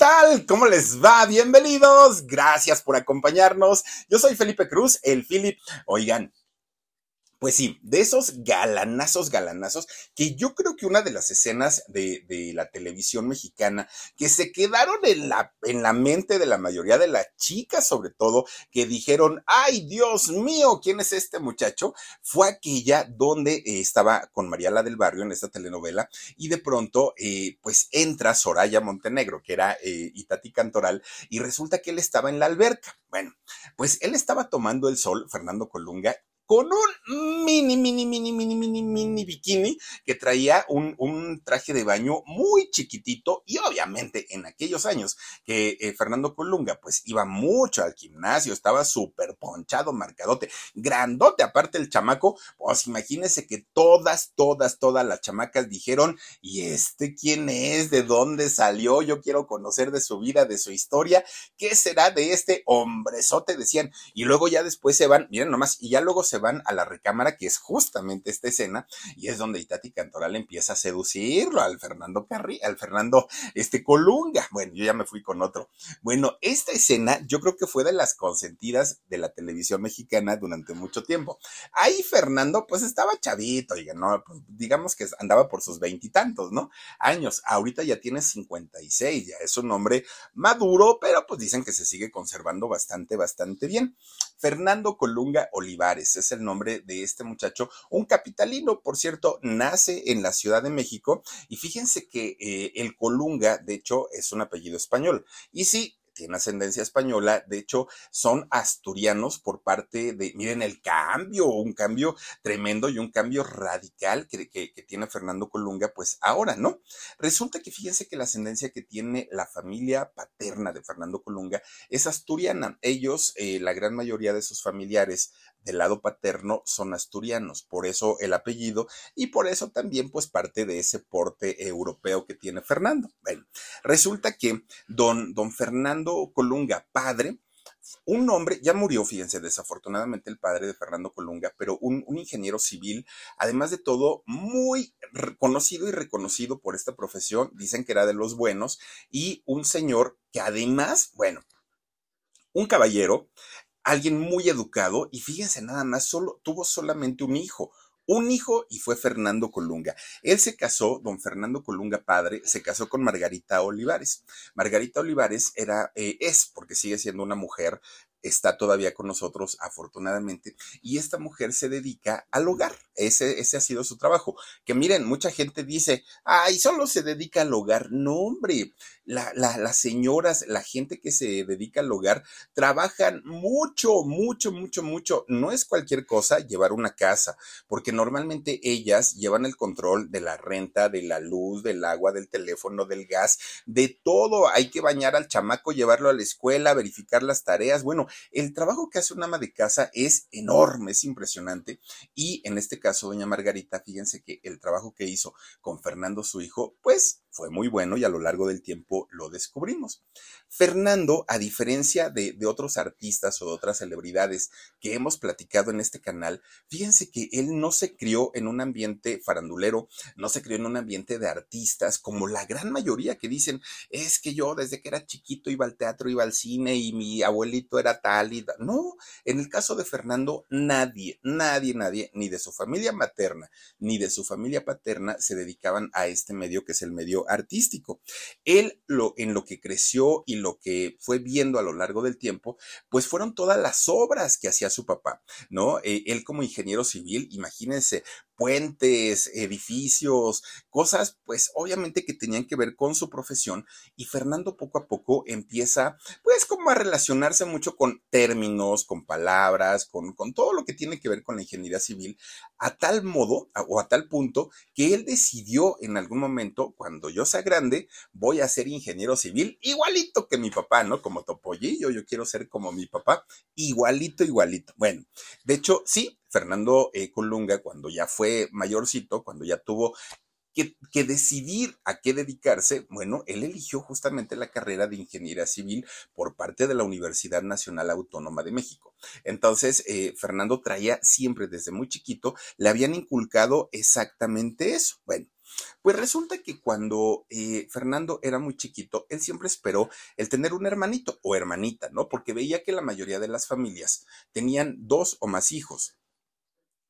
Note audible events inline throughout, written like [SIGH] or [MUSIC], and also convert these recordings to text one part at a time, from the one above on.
tal? ¿Cómo les va? Bienvenidos. Gracias por acompañarnos. Yo soy Felipe Cruz, el Philip. Oigan, pues sí, de esos galanazos, galanazos, que yo creo que una de las escenas de, de, la televisión mexicana que se quedaron en la, en la mente de la mayoría de las chicas, sobre todo, que dijeron, ay Dios mío, ¿quién es este muchacho? Fue aquella donde eh, estaba con Mariala del Barrio en esta telenovela y de pronto, eh, pues entra Soraya Montenegro, que era eh, Itati Cantoral, y resulta que él estaba en la alberca. Bueno, pues él estaba tomando el sol, Fernando Colunga, con un mini, mini, mini, mini, mini, mini bikini que traía un, un traje de baño muy chiquitito y obviamente en aquellos años que eh, Fernando Colunga pues iba mucho al gimnasio, estaba súper ponchado, marcadote, grandote, aparte el chamaco, pues imagínense que todas, todas, todas las chamacas dijeron, ¿y este quién es? ¿De dónde salió? Yo quiero conocer de su vida, de su historia, ¿qué será de este hombrezote? Decían, y luego ya después se van, miren nomás, y ya luego se van a la recámara, que es justamente esta escena, y es donde Itati Cantoral empieza a seducirlo al Fernando Carri, al Fernando este Colunga. Bueno, yo ya me fui con otro. Bueno, esta escena yo creo que fue de las consentidas de la televisión mexicana durante mucho tiempo. Ahí Fernando, pues estaba chavito, no, pues, digamos que andaba por sus veintitantos, ¿no? Años. Ahorita ya tiene 56, ya es un hombre maduro, pero pues dicen que se sigue conservando bastante, bastante bien. Fernando Colunga Olivares es el nombre de este muchacho, un capitalino, por cierto, nace en la Ciudad de México y fíjense que eh, el Colunga, de hecho, es un apellido español. Y sí, tiene ascendencia española, de hecho son asturianos por parte de, miren el cambio, un cambio tremendo y un cambio radical que, que, tiene Fernando Colunga, pues ahora, ¿no? Resulta que fíjense que la ascendencia que tiene la familia paterna de Fernando Colunga es asturiana. Ellos, eh, la gran mayoría de sus familiares del lado paterno son asturianos, por eso el apellido y por eso también pues parte de ese porte europeo que tiene Fernando. Bueno, resulta que don, don Fernando Colunga, padre, un hombre, ya murió, fíjense, desafortunadamente el padre de Fernando Colunga, pero un, un, ingeniero civil, además de todo, muy conocido y reconocido por esta profesión, dicen que era de los buenos, y un señor que además, bueno, un caballero, alguien muy educado, y fíjense nada más, solo, tuvo solamente un hijo, un hijo y fue Fernando Colunga. Él se casó, don Fernando Colunga padre, se casó con Margarita Olivares. Margarita Olivares era, eh, es, porque sigue siendo una mujer está todavía con nosotros, afortunadamente, y esta mujer se dedica al hogar. Ese, ese ha sido su trabajo. Que miren, mucha gente dice, ay, solo se dedica al hogar. No, hombre, la, la, las señoras, la gente que se dedica al hogar, trabajan mucho, mucho, mucho, mucho. No es cualquier cosa llevar una casa, porque normalmente ellas llevan el control de la renta, de la luz, del agua, del teléfono, del gas, de todo. Hay que bañar al chamaco, llevarlo a la escuela, verificar las tareas. Bueno, el trabajo que hace una ama de casa es enorme, es impresionante. Y en este caso, doña Margarita, fíjense que el trabajo que hizo con Fernando, su hijo, pues fue muy bueno y a lo largo del tiempo lo descubrimos. Fernando, a diferencia de, otros artistas o de otras celebridades que hemos platicado en este canal, fíjense que él no se crió en un ambiente farandulero, no se crió en un ambiente de artistas como la gran mayoría que dicen, es que yo desde que era chiquito iba al teatro, iba al cine y mi abuelito era tal y tal. No, en el caso de Fernando, nadie, nadie, nadie, ni de su familia materna, ni de su familia paterna se dedicaban a este medio que es el medio artístico. Él lo, en lo que creció y lo que fue viendo a lo largo del tiempo, pues fueron todas las obras que hacía su papá, ¿no? Eh, él como ingeniero civil, imagínense, puentes, edificios, cosas pues obviamente que tenían que ver con su profesión y Fernando poco a poco empieza pues como a relacionarse mucho con términos, con palabras, con, con todo lo que tiene que ver con la ingeniería civil a tal modo o a tal punto que él decidió en algún momento cuando yo sea grande voy a ser ingeniero civil igualito que mi papá, ¿no? Como Topollillo, yo quiero ser como mi papá, igualito, igualito. Bueno, de hecho sí, Fernando eh, Colunga, cuando ya fue mayorcito, cuando ya tuvo que, decidir a qué dedicarse, bueno, él eligió justamente la carrera de ingeniería civil por parte de la Universidad Nacional Autónoma de México. Entonces, eh, Fernando traía siempre desde muy chiquito, le habían inculcado exactamente eso. Bueno, Pues resulta que cuando eh, Fernando era muy chiquito, él siempre esperó el tener un hermanito o hermanita, ¿no? Porque veía que la mayoría de las familias tenían dos o más hijos.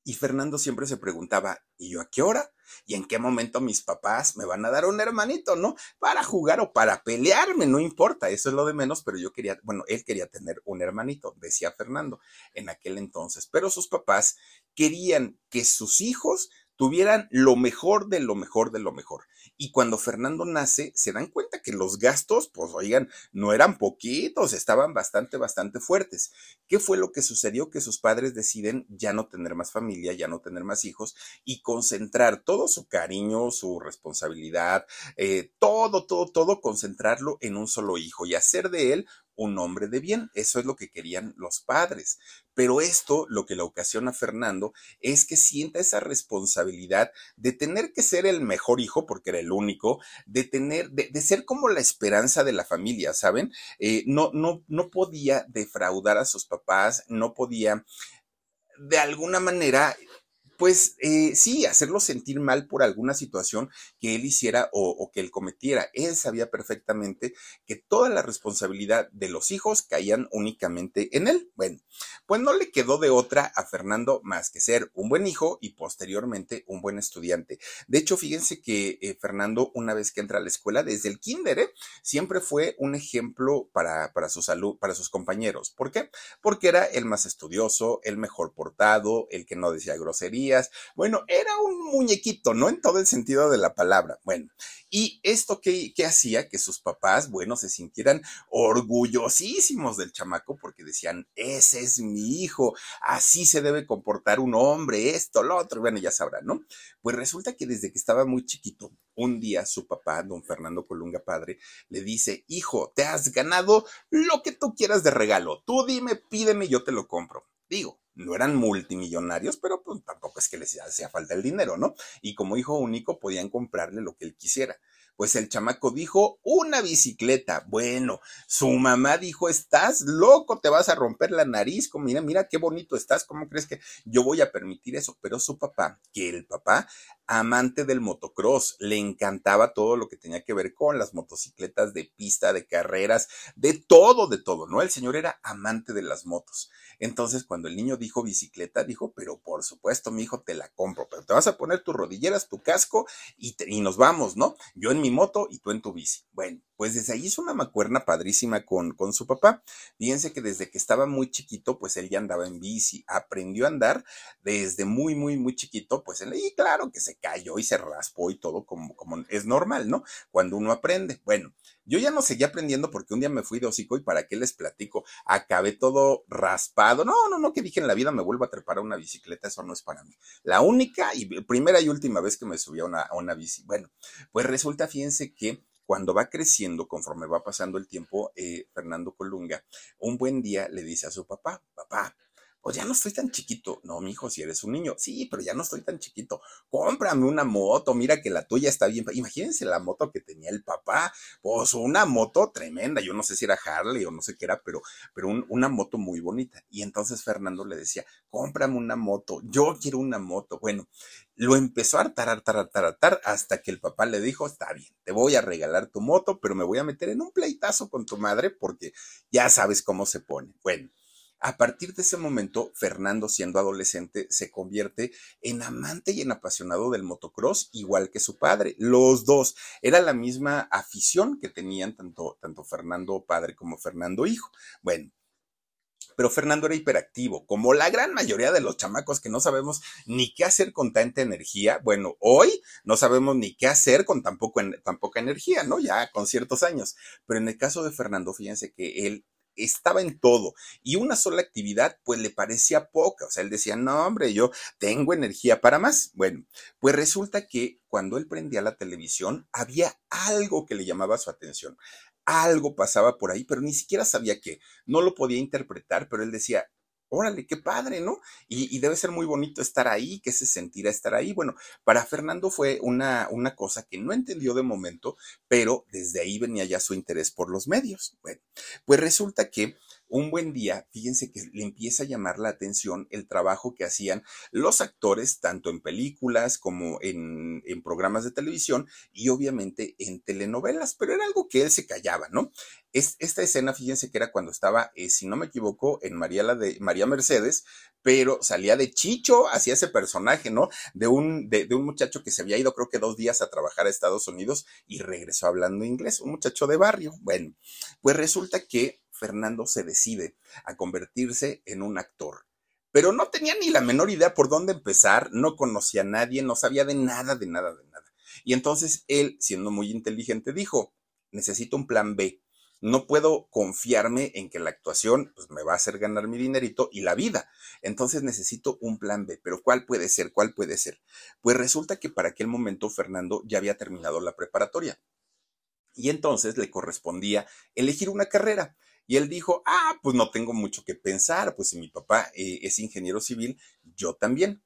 Y Fernando siempre se preguntaba, ¿y yo a qué hora? ¿Y en qué momento mis papás me van a dar un hermanito, no? Para jugar o para pelearme, no importa, eso es lo de menos, pero yo quería, bueno, él quería tener un hermanito, decía Fernando en aquel entonces, pero sus papás querían que sus hijos tuvieran lo mejor de lo mejor de lo mejor. Y cuando Fernando nace, se dan cuenta que los gastos, pues oigan, no eran poquitos, estaban bastante, bastante fuertes. ¿Qué fue lo que sucedió? Que sus padres deciden ya no tener más familia, ya no tener más hijos y concentrar todo su cariño, su responsabilidad, eh, todo, todo, todo, concentrarlo en un solo hijo y hacer de él un hombre de bien. Eso es lo que querían los padres. Pero esto lo que le ocasiona a Fernando es que sienta esa responsabilidad de tener que ser el mejor hijo, porque era el único, de tener, de, ser como la esperanza de la familia, ¿saben? Eh, no, no, no podía defraudar a sus papás, no podía de alguna manera pues eh, sí, hacerlo sentir mal por alguna situación que él hiciera o, que él cometiera. Él sabía perfectamente que toda la responsabilidad de los hijos caían únicamente en él. Bueno, pues no le quedó de otra a Fernando más que ser un buen hijo y posteriormente un buen estudiante. De hecho, fíjense que eh, Fernando, una vez que entra a la escuela, desde el kinder, ¿eh? siempre fue un ejemplo para, para su salud, para sus compañeros. ¿Por qué? Porque era el más estudioso, el mejor portado, el que no decía grosería bueno, era un muñequito, ¿no? En todo el sentido de la palabra. Bueno, y esto que, hacía que sus papás, bueno, se sintieran orgullosísimos del chamaco porque decían, ese es mi hijo, así se debe comportar un hombre, esto, lo otro, bueno, ya sabrán, ¿no? Pues resulta que desde que estaba muy chiquito, un día su papá, don Fernando Colunga padre, le dice, hijo, te has ganado lo que tú quieras de regalo, tú dime, pídeme, yo te lo compro. Digo, no eran multimillonarios, pero pues, tampoco es que les hacía falta el dinero, ¿no? Y como hijo único podían comprarle lo que él quisiera. Pues el chamaco dijo, una bicicleta. Bueno, su mamá dijo, estás loco, te vas a romper la nariz. Mira, mira qué bonito estás. ¿Cómo crees que yo voy a permitir eso? Pero su papá, que el papá, amante del motocross, le encantaba todo lo que tenía que ver con las motocicletas de pista, de carreras, de todo, de todo, ¿no? El señor era amante de las motos. Entonces, cuando el niño dijo bicicleta, dijo, pero por supuesto, mi hijo, te la compro, pero te vas a poner tus rodilleras, tu casco y, y nos vamos, ¿no? Yo en mi moto y tú en tu bici. Bueno, pues desde ahí hizo una macuerna padrísima con, con su papá. Fíjense que desde que estaba muy chiquito, pues él ya andaba en bici, aprendió a andar desde muy, muy, muy chiquito, pues él, y claro que se cayó y se raspó y todo como, como es normal, ¿no? Cuando uno aprende. Bueno, yo ya no seguía aprendiendo porque un día me fui de hocico y para qué les platico, acabé todo raspado. No, no, no, que dije en la vida me vuelvo a trepar a una bicicleta, eso no es para mí. La única y primera y última vez que me subí a una, a una bici. Bueno, pues resulta, fíjense que cuando va creciendo, conforme va pasando el tiempo, eh, Fernando Colunga, un buen día le dice a su papá, papá, pues ya no estoy tan chiquito. No, mi hijo, si eres un niño. Sí, pero ya no estoy tan chiquito. Cómprame una moto, mira que la tuya está bien. Imagínense la moto que tenía el papá. Pues una moto tremenda. Yo no sé si era Harley o no sé qué era, pero, pero una moto muy bonita. Y entonces Fernando le decía, cómprame una moto. Yo quiero una moto. Bueno, lo empezó a hartar, hartar, hartar, hartar, hasta que el papá le dijo, está bien, te voy a regalar tu moto, pero me voy a meter en un pleitazo con tu madre porque ya sabes cómo se pone. Bueno a partir de ese momento, Fernando, siendo adolescente, se convierte en amante y en apasionado del motocross, igual que su padre. Los dos. Era la misma afición que tenían tanto, tanto Fernando padre como Fernando hijo. Bueno, pero Fernando era hiperactivo, como la gran mayoría de los chamacos que no sabemos ni qué hacer con tanta energía. Bueno, hoy no sabemos ni qué hacer con tan, tan poca energía, ¿no? Ya con ciertos años. Pero en el caso de Fernando, fíjense que él estaba en todo y una sola actividad pues le parecía poca, o sea, él decía, no hombre, yo tengo energía para más. Bueno, pues resulta que cuando él prendía la televisión había algo que le llamaba su atención, algo pasaba por ahí, pero ni siquiera sabía qué, no lo podía interpretar, pero él decía, órale, qué padre, ¿no? Y, debe ser muy bonito estar ahí, ¿qué se sentirá estar ahí? Bueno, para Fernando fue una, una cosa que no entendió de momento, pero desde ahí venía ya su interés por los medios. Bueno, pues resulta que un buen día, fíjense que le empieza a llamar la atención el trabajo que hacían los actores, tanto en películas como en, programas de televisión y obviamente en telenovelas, pero era algo que él se callaba, ¿no? esta escena, fíjense que era cuando estaba, eh, si no me equivoco, en María, la de, María Mercedes, pero salía de Chicho hacia ese personaje, ¿no? De un, de un muchacho que se había ido creo que dos días a trabajar a Estados Unidos y regresó hablando inglés, un muchacho de barrio. Bueno, pues resulta que Fernando se decide a convertirse en un actor. Pero no tenía ni la menor idea por dónde empezar, no conocía a nadie, no sabía de nada, de nada, de nada. Y entonces él, siendo muy inteligente, dijo, necesito un plan B. No puedo confiarme en que la actuación pues, me va a hacer ganar mi dinerito y la vida. Entonces necesito un plan B. Pero ¿cuál puede ser? ¿Cuál puede ser? Pues resulta que para aquel momento Fernando ya había terminado la preparatoria. Y entonces le correspondía elegir una carrera. Y él dijo, ah, pues no tengo mucho que pensar, pues si mi papá eh, es ingeniero civil, yo también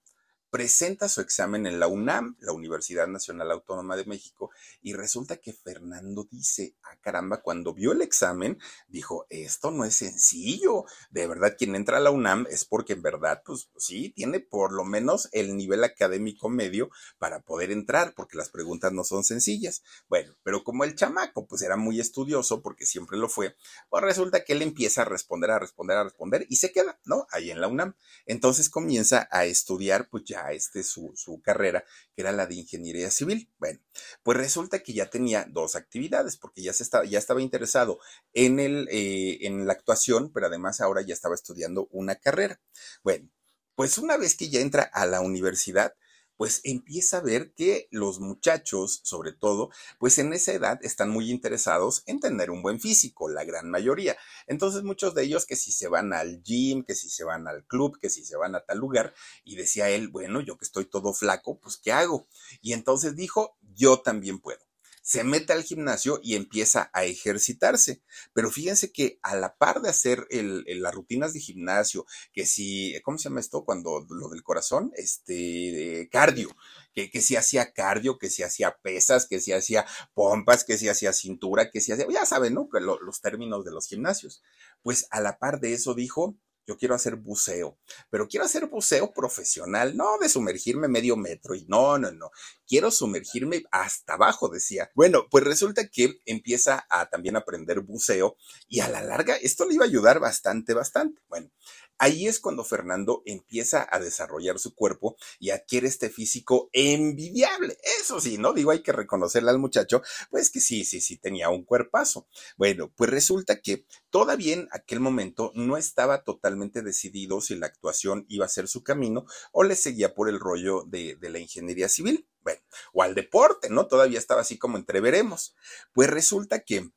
presenta su examen en la UNAM, la Universidad Nacional Autónoma de México, y resulta que Fernando dice, ah caramba, cuando vio el examen, dijo, esto no es sencillo, de verdad quien entra a la UNAM es porque en verdad, pues sí, tiene por lo menos el nivel académico medio para poder entrar, porque las preguntas no son sencillas. Bueno, pero como el chamaco, pues era muy estudioso, porque siempre lo fue, pues resulta que él empieza a responder, a responder, a responder, y se queda, ¿no? Ahí en la UNAM. Entonces comienza a estudiar, pues ya este, su, su carrera, que era la de ingeniería civil. Bueno, pues resulta que ya tenía dos actividades, porque ya, estaba, ya estaba interesado en, el, eh, en la actuación, pero además ahora ya estaba estudiando una carrera. Bueno, pues una vez que ya entra a la universidad, pues empieza a ver que los muchachos, sobre todo, pues en esa edad están muy interesados en tener un buen físico, la gran mayoría. Entonces muchos de ellos que si se van al gym, que si se van al club, que si se van a tal lugar, y decía él, bueno, yo que estoy todo flaco, pues ¿qué hago? Y entonces dijo, yo también puedo se mete al gimnasio y empieza a ejercitarse. Pero fíjense que a la par de hacer las rutinas de gimnasio, que si, ¿cómo se llama esto? Cuando lo del corazón, este, cardio, que, que si hacía cardio, que si hacía pesas, que si hacía pompas, que si hacía cintura, que si hacía, ya saben, ¿no? los términos de los gimnasios. Pues a la par de eso dijo, yo quiero hacer buceo, pero quiero hacer buceo profesional, no de sumergirme medio metro y no, no, no, quiero sumergirme hasta abajo, decía. Bueno, pues resulta que empieza a también aprender buceo y a la larga esto le iba a ayudar bastante, bastante. Bueno, Ahí es cuando Fernando empieza a desarrollar su cuerpo y adquiere este físico envidiable. Eso sí, ¿no? Digo, hay que reconocerle al muchacho, pues que sí, sí, sí, tenía un cuerpazo. Bueno, pues resulta que todavía en aquel momento no estaba totalmente decidido si la actuación iba a ser su camino o le seguía por el rollo de, de la ingeniería civil. Bueno, o al deporte, ¿no? Todavía estaba así como entreveremos. Pues resulta que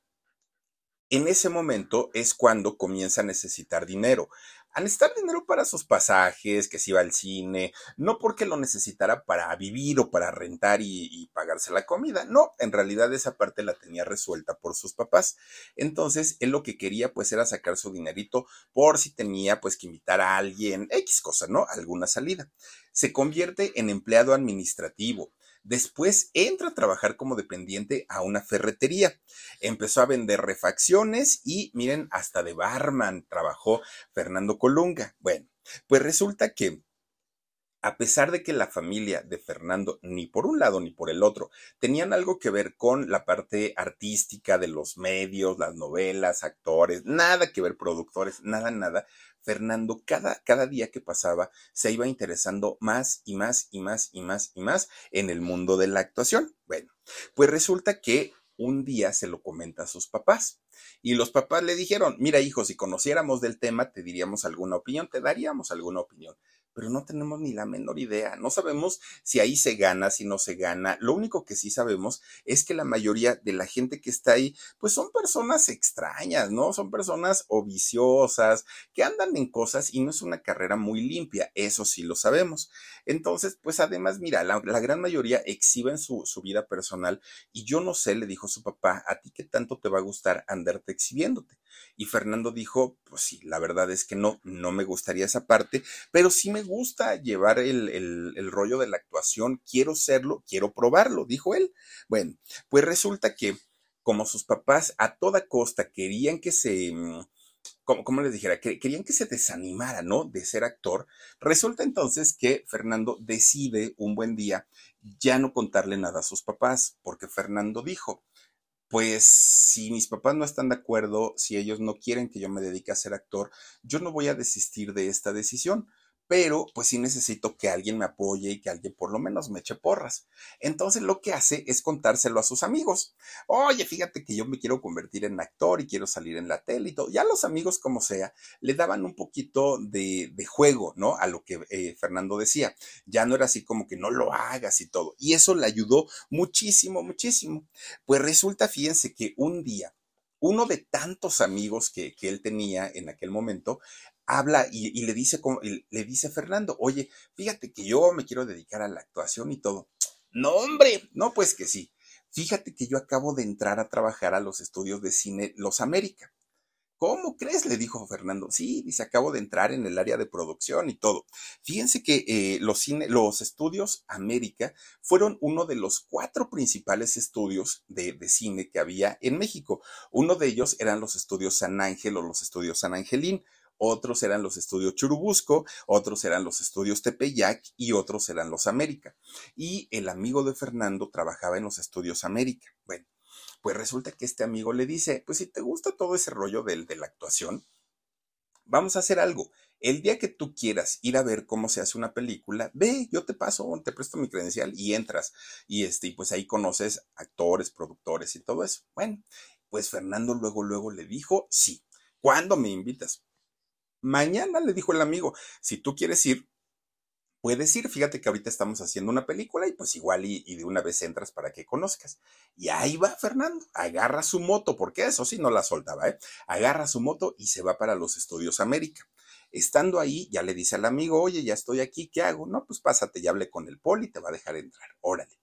en ese momento es cuando comienza a necesitar dinero a necesitar dinero para sus pasajes, que se iba al cine, no porque lo necesitara para vivir o para rentar y, pagarse la comida, no, en realidad esa parte la tenía resuelta por sus papás. Entonces, él lo que quería pues era sacar su dinerito por si tenía pues que invitar a alguien, X cosa, ¿no? Alguna salida. Se convierte en empleado administrativo Después entra a trabajar como dependiente a una ferretería. Empezó a vender refacciones y miren, hasta de barman trabajó Fernando Colunga. Bueno, pues resulta que a pesar de que la familia de Fernando, ni por un lado ni por el otro, tenían algo que ver con la parte artística de los medios, las novelas, actores, nada que ver, productores, nada, nada, Fernando cada, cada día que pasaba se iba interesando más y más y más y más y más en el mundo de la actuación. Bueno, pues resulta que un día se lo comenta a sus papás. Y los papás le dijeron, mira hijo, si conociéramos del tema, te diríamos alguna opinión, te daríamos alguna opinión pero no tenemos ni la menor idea. No sabemos si ahí se gana, si no se gana. Lo único que sí sabemos es que la mayoría de la gente que está ahí, pues son personas extrañas, ¿no? Son personas o que andan en cosas y no es una carrera muy limpia. Eso sí lo sabemos. Entonces, pues además, mira, la, gran mayoría exhiben su, su vida personal y yo no sé, le dijo su papá, a ti qué tanto te va a gustar andarte exhibiéndote. Y Fernando dijo, pues sí, la verdad es que no, no me gustaría esa parte, pero sí me gusta llevar el, el rollo de la actuación, quiero serlo, quiero probarlo, dijo él. Bueno, pues resulta que como sus papás a toda costa querían que se mm, como, les dijera, que querían que se desanimara, ¿no? De ser actor. Resulta entonces que Fernando decide un buen día ya no contarle nada a sus papás, porque Fernando dijo, pues si mis papás no están de acuerdo, si ellos no quieren que yo me dedique a ser actor, yo no voy a desistir de esta decisión pero pues sí necesito que alguien me apoye y que alguien por lo menos me eche porras. Entonces lo que hace es contárselo a sus amigos. Oye, fíjate que yo me quiero convertir en actor y quiero salir en la tele y todo. Ya los amigos, como sea, le daban un poquito de, juego, ¿no? A lo que eh, Fernando decía. Ya no era así como que no lo hagas y todo. Y eso le ayudó muchísimo, muchísimo. Pues resulta, fíjense que un día uno de tantos amigos que, que, él tenía en aquel momento habla y, le dice, le dice Fernando, oye, fíjate que yo me quiero dedicar a la actuación y todo. No, hombre, no, pues que sí. Fíjate que yo acabo de entrar a trabajar a los estudios de cine Los América. ¿Cómo crees? le dijo Fernando. Sí, dice, acabo de entrar en el área de producción y todo. Fíjense que eh, los, cine, los estudios América fueron uno de los cuatro principales estudios de, de, cine que había en México. Uno de ellos eran los estudios San Ángel o los estudios San Angelín otros eran los estudios Churubusco, otros eran los estudios Tepeyac y otros eran los América. Y el amigo de Fernando trabajaba en los estudios América. Bueno, pues resulta que este amigo le dice, pues si te gusta todo ese rollo de, de la actuación, vamos a hacer algo. El día que tú quieras ir a ver cómo se hace una película, ve, yo te paso, te presto mi credencial y entras. Y este, pues ahí conoces actores, productores y todo eso. Bueno, pues Fernando luego, luego le dijo, sí. ¿Cuándo me invitas? Mañana le dijo el amigo, si tú quieres ir, puedes ir. Fíjate que ahorita estamos haciendo una película y pues igual y, de una vez entras para que conozcas. Y ahí va Fernando, agarra su moto, porque eso sí no la soltaba, ¿eh? Agarra su moto y se va para los estudios América. Estando ahí, ya le dice al amigo, oye, ya estoy aquí, ¿qué hago? No, pues pásate, ya hablé con el poli, te va a dejar entrar, órale.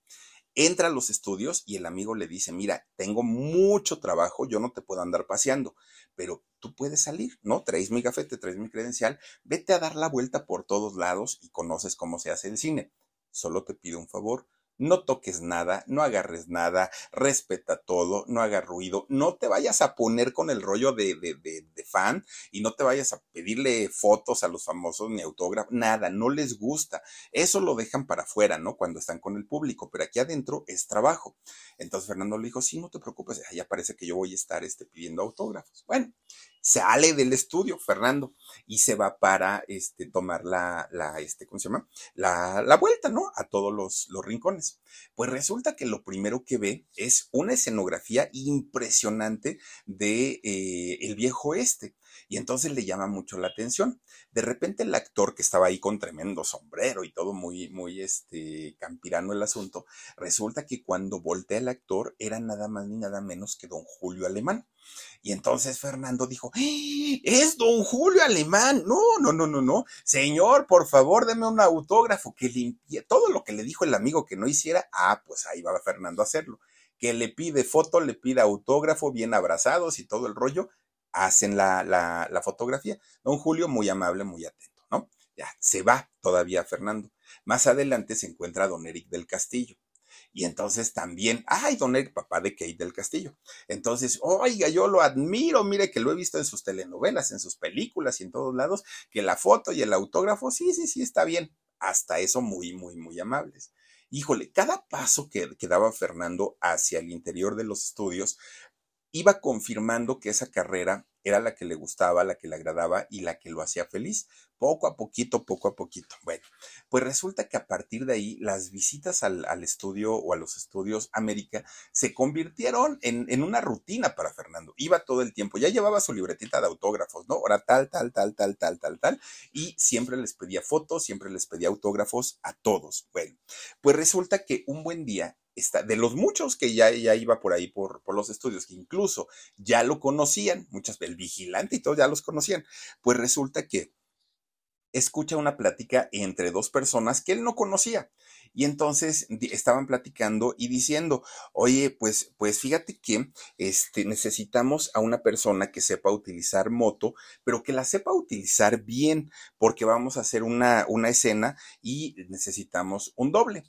Entra a los estudios y el amigo le dice, mira, tengo mucho trabajo, yo no te puedo andar paseando, pero tú puedes salir, ¿no? Traes mi gafete, traes mi credencial, vete a dar la vuelta por todos lados y conoces cómo se hace el cine. Solo te pido un favor, no toques nada, no agarres nada, respeta todo, no haga ruido, no te vayas a poner con el rollo de, de, de, fan y no te vayas a pedirle fotos a los famosos ni autógrafos, nada, no les gusta. Eso lo dejan para afuera, ¿no? Cuando están con el público, pero aquí adentro es trabajo. Entonces Fernando le dijo, sí, no te preocupes, ya parece que yo voy a estar este, pidiendo autógrafos. Bueno, sale del estudio, Fernando, y se va para este, tomar la, la, este, ¿cómo se llama? La, la vuelta, ¿no? A todos los, los, rincones. Pues resulta que lo primero que ve es una escenografía impresionante de eh, el viejo este. Y entonces le llama mucho la atención. De repente el actor que estaba ahí con tremendo sombrero y todo muy, muy este, campirano el asunto, resulta que cuando voltea el actor era nada más ni nada menos que don Julio Alemán. Y entonces Fernando dijo, ¡Eh! es don Julio Alemán. No, no, no, no, no. Señor, por favor, deme un autógrafo que limpie todo lo que le dijo el amigo que no hiciera. Ah, pues ahí va Fernando a hacerlo. Que le pide foto, le pide autógrafo, bien abrazados y todo el rollo. Hacen la, la, la fotografía. Don Julio, muy amable, muy atento, ¿no? Ya, se va todavía Fernando. Más adelante se encuentra don Eric del Castillo. Y entonces también, ay, don Eric, papá de Kate del Castillo. Entonces, oiga, yo lo admiro, mire que lo he visto en sus telenovelas, en sus películas y en todos lados, que la foto y el autógrafo, sí, sí, sí, está bien. Hasta eso muy, muy, muy amables. Híjole, cada paso que, que daba Fernando hacia el interior de los estudios iba confirmando que esa carrera era la que le gustaba, la que le agradaba y la que lo hacía feliz, poco a poquito, poco a poquito. Bueno, pues resulta que a partir de ahí las visitas al, estudio o a los estudios América se convirtieron en, en, una rutina para Fernando. Iba todo el tiempo, ya llevaba su libretita de autógrafos, ¿no? Ahora tal, tal, tal, tal, tal, tal, tal. Y siempre les pedía fotos, siempre les pedía autógrafos a todos. Bueno, pues resulta que un buen día de los muchos que ya, ya iba por ahí por, por, los estudios, que incluso ya lo conocían, muchas, el vigilante y todos ya los conocían, pues resulta que escucha una plática entre dos personas que él no conocía. Y entonces estaban platicando y diciendo, oye, pues, pues fíjate que este, necesitamos a una persona que sepa utilizar moto, pero que la sepa utilizar bien, porque vamos a hacer una, una escena y necesitamos un doble.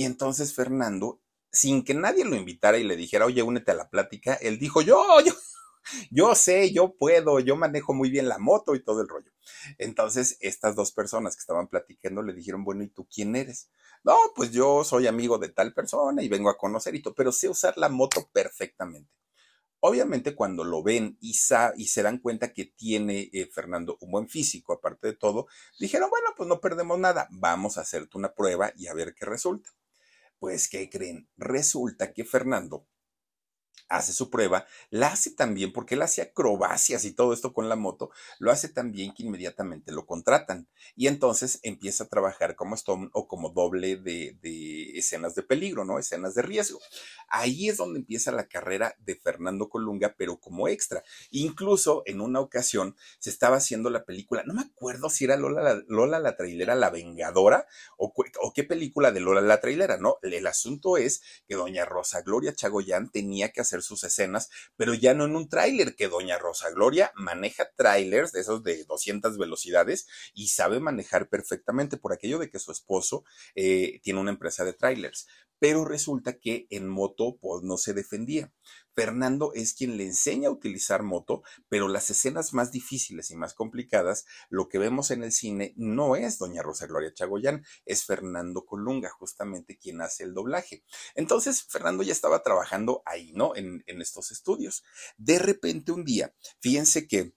Y entonces Fernando, sin que nadie lo invitara y le dijera, oye, únete a la plática, él dijo, yo, yo, yo sé, yo puedo, yo manejo muy bien la moto y todo el rollo. Entonces, estas dos personas que estaban platicando le dijeron, bueno, ¿y tú quién eres? No, pues yo soy amigo de tal persona y vengo a conocer y todo, pero sé usar la moto perfectamente. Obviamente cuando lo ven y, y se dan cuenta que tiene eh, Fernando un buen físico, aparte de todo, dijeron, bueno, pues no perdemos nada, vamos a hacerte una prueba y a ver qué resulta. Pues, ¿qué creen? Resulta que Fernando hace su prueba, la hace también, porque él hace acrobacias y todo esto con la moto, lo hace también que inmediatamente lo contratan. Y entonces empieza a trabajar como Stone o como doble de, de, escenas de peligro, ¿no? Escenas de riesgo. Ahí es donde empieza la carrera de Fernando Colunga, pero como extra. Incluso en una ocasión se estaba haciendo la película, no me acuerdo si era Lola la, Lola la trailera, La Vengadora, o, o qué película de Lola la trailera, ¿no? El asunto es que doña Rosa Gloria Chagoyán tenía que hacer sus escenas, pero ya no en un tráiler, que doña Rosa Gloria maneja tráilers de esos de 200 velocidades y sabe manejar perfectamente por aquello de que su esposo eh, tiene una empresa de tráilers pero resulta que en moto pues no se defendía. Fernando es quien le enseña a utilizar moto, pero las escenas más difíciles y más complicadas, lo que vemos en el cine no es doña Rosa Gloria Chagoyán, es Fernando Colunga, justamente quien hace el doblaje. Entonces, Fernando ya estaba trabajando ahí, ¿no? En, en estos estudios. De repente un día, fíjense que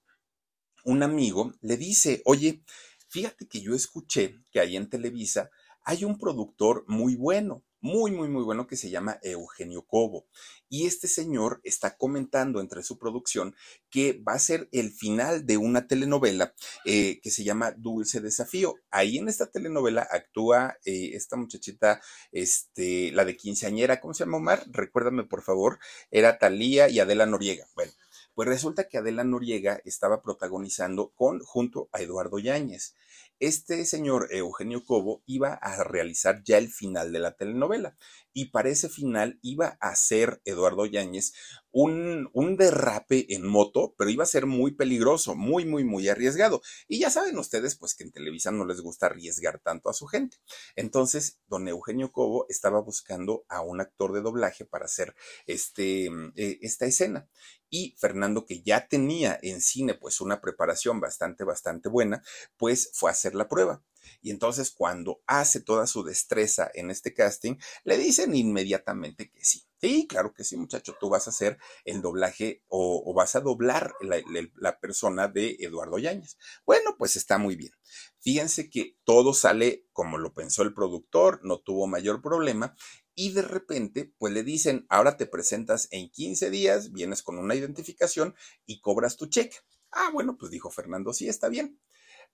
un amigo le dice, oye, fíjate que yo escuché que ahí en Televisa hay un productor muy bueno muy, muy, muy bueno que se llama Eugenio Cobo. Y este señor está comentando entre su producción que va a ser el final de una telenovela eh, que se llama Dulce Desafío. Ahí en esta telenovela actúa eh, esta muchachita, este, la de quinceañera, ¿cómo se llama Omar? Recuérdame por favor, era Talía y Adela Noriega. Bueno. Pues resulta que Adela Noriega estaba protagonizando con junto a Eduardo Yáñez este señor Eugenio Cobo iba a realizar ya el final de la telenovela y para ese final iba a ser Eduardo Yáñez un, un, derrape en moto, pero iba a ser muy peligroso, muy, muy, muy arriesgado. Y ya saben ustedes, pues que en Televisa no les gusta arriesgar tanto a su gente. Entonces, don Eugenio Cobo estaba buscando a un actor de doblaje para hacer este, eh, esta escena. Y Fernando, que ya tenía en cine pues una preparación bastante, bastante buena, pues fue a hacer la prueba. Y entonces cuando hace toda su destreza en este casting, le dicen inmediatamente que sí. Sí, claro que sí, muchacho, tú vas a hacer el doblaje o, vas a doblar la, la, persona de Eduardo Yáñez. Bueno, pues está muy bien. Fíjense que todo sale como lo pensó el productor, no tuvo mayor problema y de repente, pues le dicen, ahora te presentas en 15 días, vienes con una identificación y cobras tu cheque. Ah, bueno, pues dijo Fernando, sí, está bien.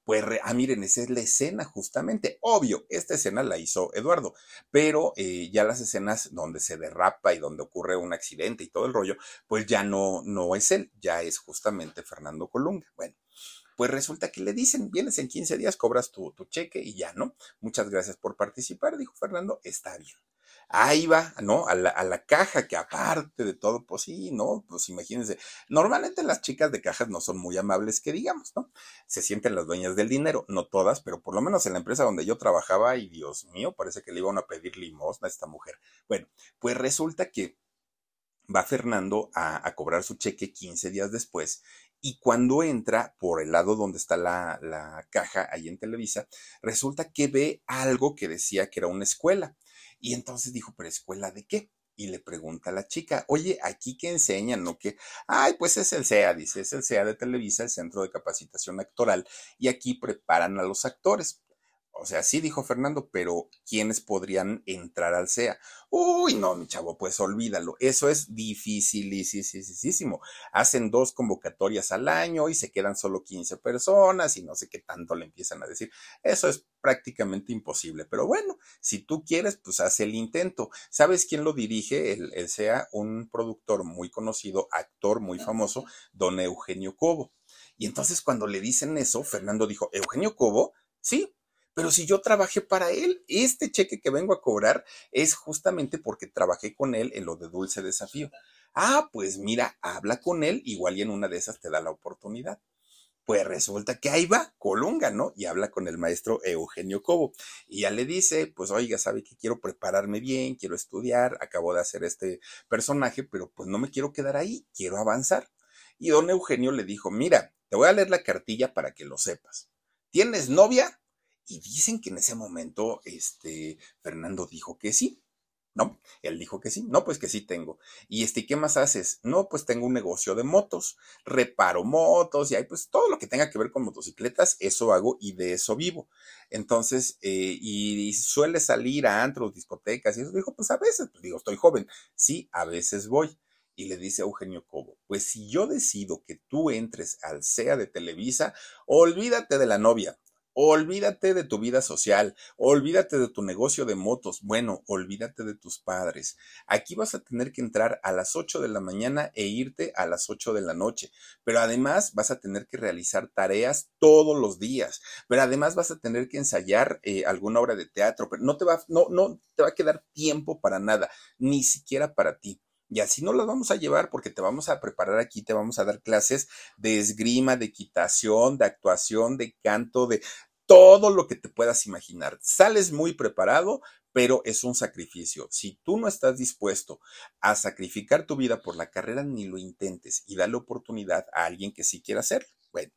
Pues, ah, miren, esa es la escena justamente. Obvio, esta escena la hizo Eduardo, pero eh, ya las escenas donde se derrapa y donde ocurre un accidente y todo el rollo, pues ya no, no es él, ya es justamente Fernando Colunga. Bueno, pues resulta que le dicen, vienes en 15 días, cobras tu, tu cheque y ya, ¿no? Muchas gracias por participar, dijo Fernando, está bien ahí va, ¿no? A la, a la, caja, que aparte de todo, pues sí, ¿no? Pues imagínense, normalmente las chicas de cajas no son muy amables, que digamos, ¿no? Se sienten las dueñas del dinero, no todas, pero por lo menos en la empresa donde yo trabajaba, y Dios mío, parece que le iban a pedir limosna a esta mujer. Bueno, pues resulta que va Fernando a, a, cobrar su cheque 15 días después y cuando entra por el lado donde está la, la, caja ahí en Televisa, resulta que ve algo que decía que era una escuela. Y entonces dijo, pero escuela de qué? Y le pregunta a la chica, oye, ¿aquí qué enseñan? ¿No qué? Ay, pues es el CEA, dice, es el CEA de Televisa, el Centro de Capacitación Actoral, y aquí preparan a los actores. O sea, sí dijo Fernando, pero ¿quiénes podrían entrar al CEA? Uy, no, mi chavo, pues olvídalo. Eso es dificilísimo. Hacen dos convocatorias al año y se quedan solo 15 personas y no sé qué tanto le empiezan a decir. Eso es prácticamente imposible. Pero bueno, si tú quieres, pues haz el intento. ¿Sabes quién lo dirige? El, el CEA, un productor muy conocido, actor muy famoso, don Eugenio Cobo. Y entonces cuando le dicen eso, Fernando dijo, Eugenio Cobo, Sí, pero si yo trabajé para él, este cheque que vengo a cobrar es justamente porque trabajé con él en lo de Dulce Desafío. Ah, pues mira, habla con él, igual y en una de esas te da la oportunidad. Pues resulta que ahí va Colunga, ¿no? Y habla con el maestro Eugenio Cobo. Y ya le dice, pues oiga, sabe que quiero prepararme bien, quiero estudiar, acabo de hacer este personaje, pero pues no me quiero quedar ahí, quiero avanzar. Y don Eugenio le dijo, mira, te voy a leer la cartilla para que lo sepas. ¿Tienes novia? Y dicen que en ese momento, este, Fernando dijo que sí. No, él dijo que sí. No, pues que sí tengo. Y este, ¿qué más haces? No, pues tengo un negocio de motos. Reparo motos y hay pues todo lo que tenga que ver con motocicletas, eso hago y de eso vivo. Entonces, eh, y, suele salir a antros, discotecas y eso. Dijo, pues a veces, pues digo, estoy joven. Sí, a veces voy. Y le dice a Eugenio Cobo, pues si yo decido que tú entres al SEA de Televisa, olvídate de la novia, Olvídate de tu vida social, olvídate de tu negocio de motos, bueno, olvídate de tus padres. Aquí vas a tener que entrar a las 8 de la mañana e irte a las 8 de la noche, pero además vas a tener que realizar tareas todos los días, pero además vas a tener que ensayar eh, alguna obra de teatro, pero no te va, no, no te va a quedar tiempo para nada, ni siquiera para ti. Y así no las vamos a llevar porque te vamos a preparar aquí, te vamos a dar clases de esgrima, de equitación, de actuación, de canto, de todo lo que te puedas imaginar. Sales muy preparado, pero es un sacrificio. Si tú no estás dispuesto a sacrificar tu vida por la carrera, ni lo intentes y dale oportunidad a alguien que sí quiera hacerlo. Bueno,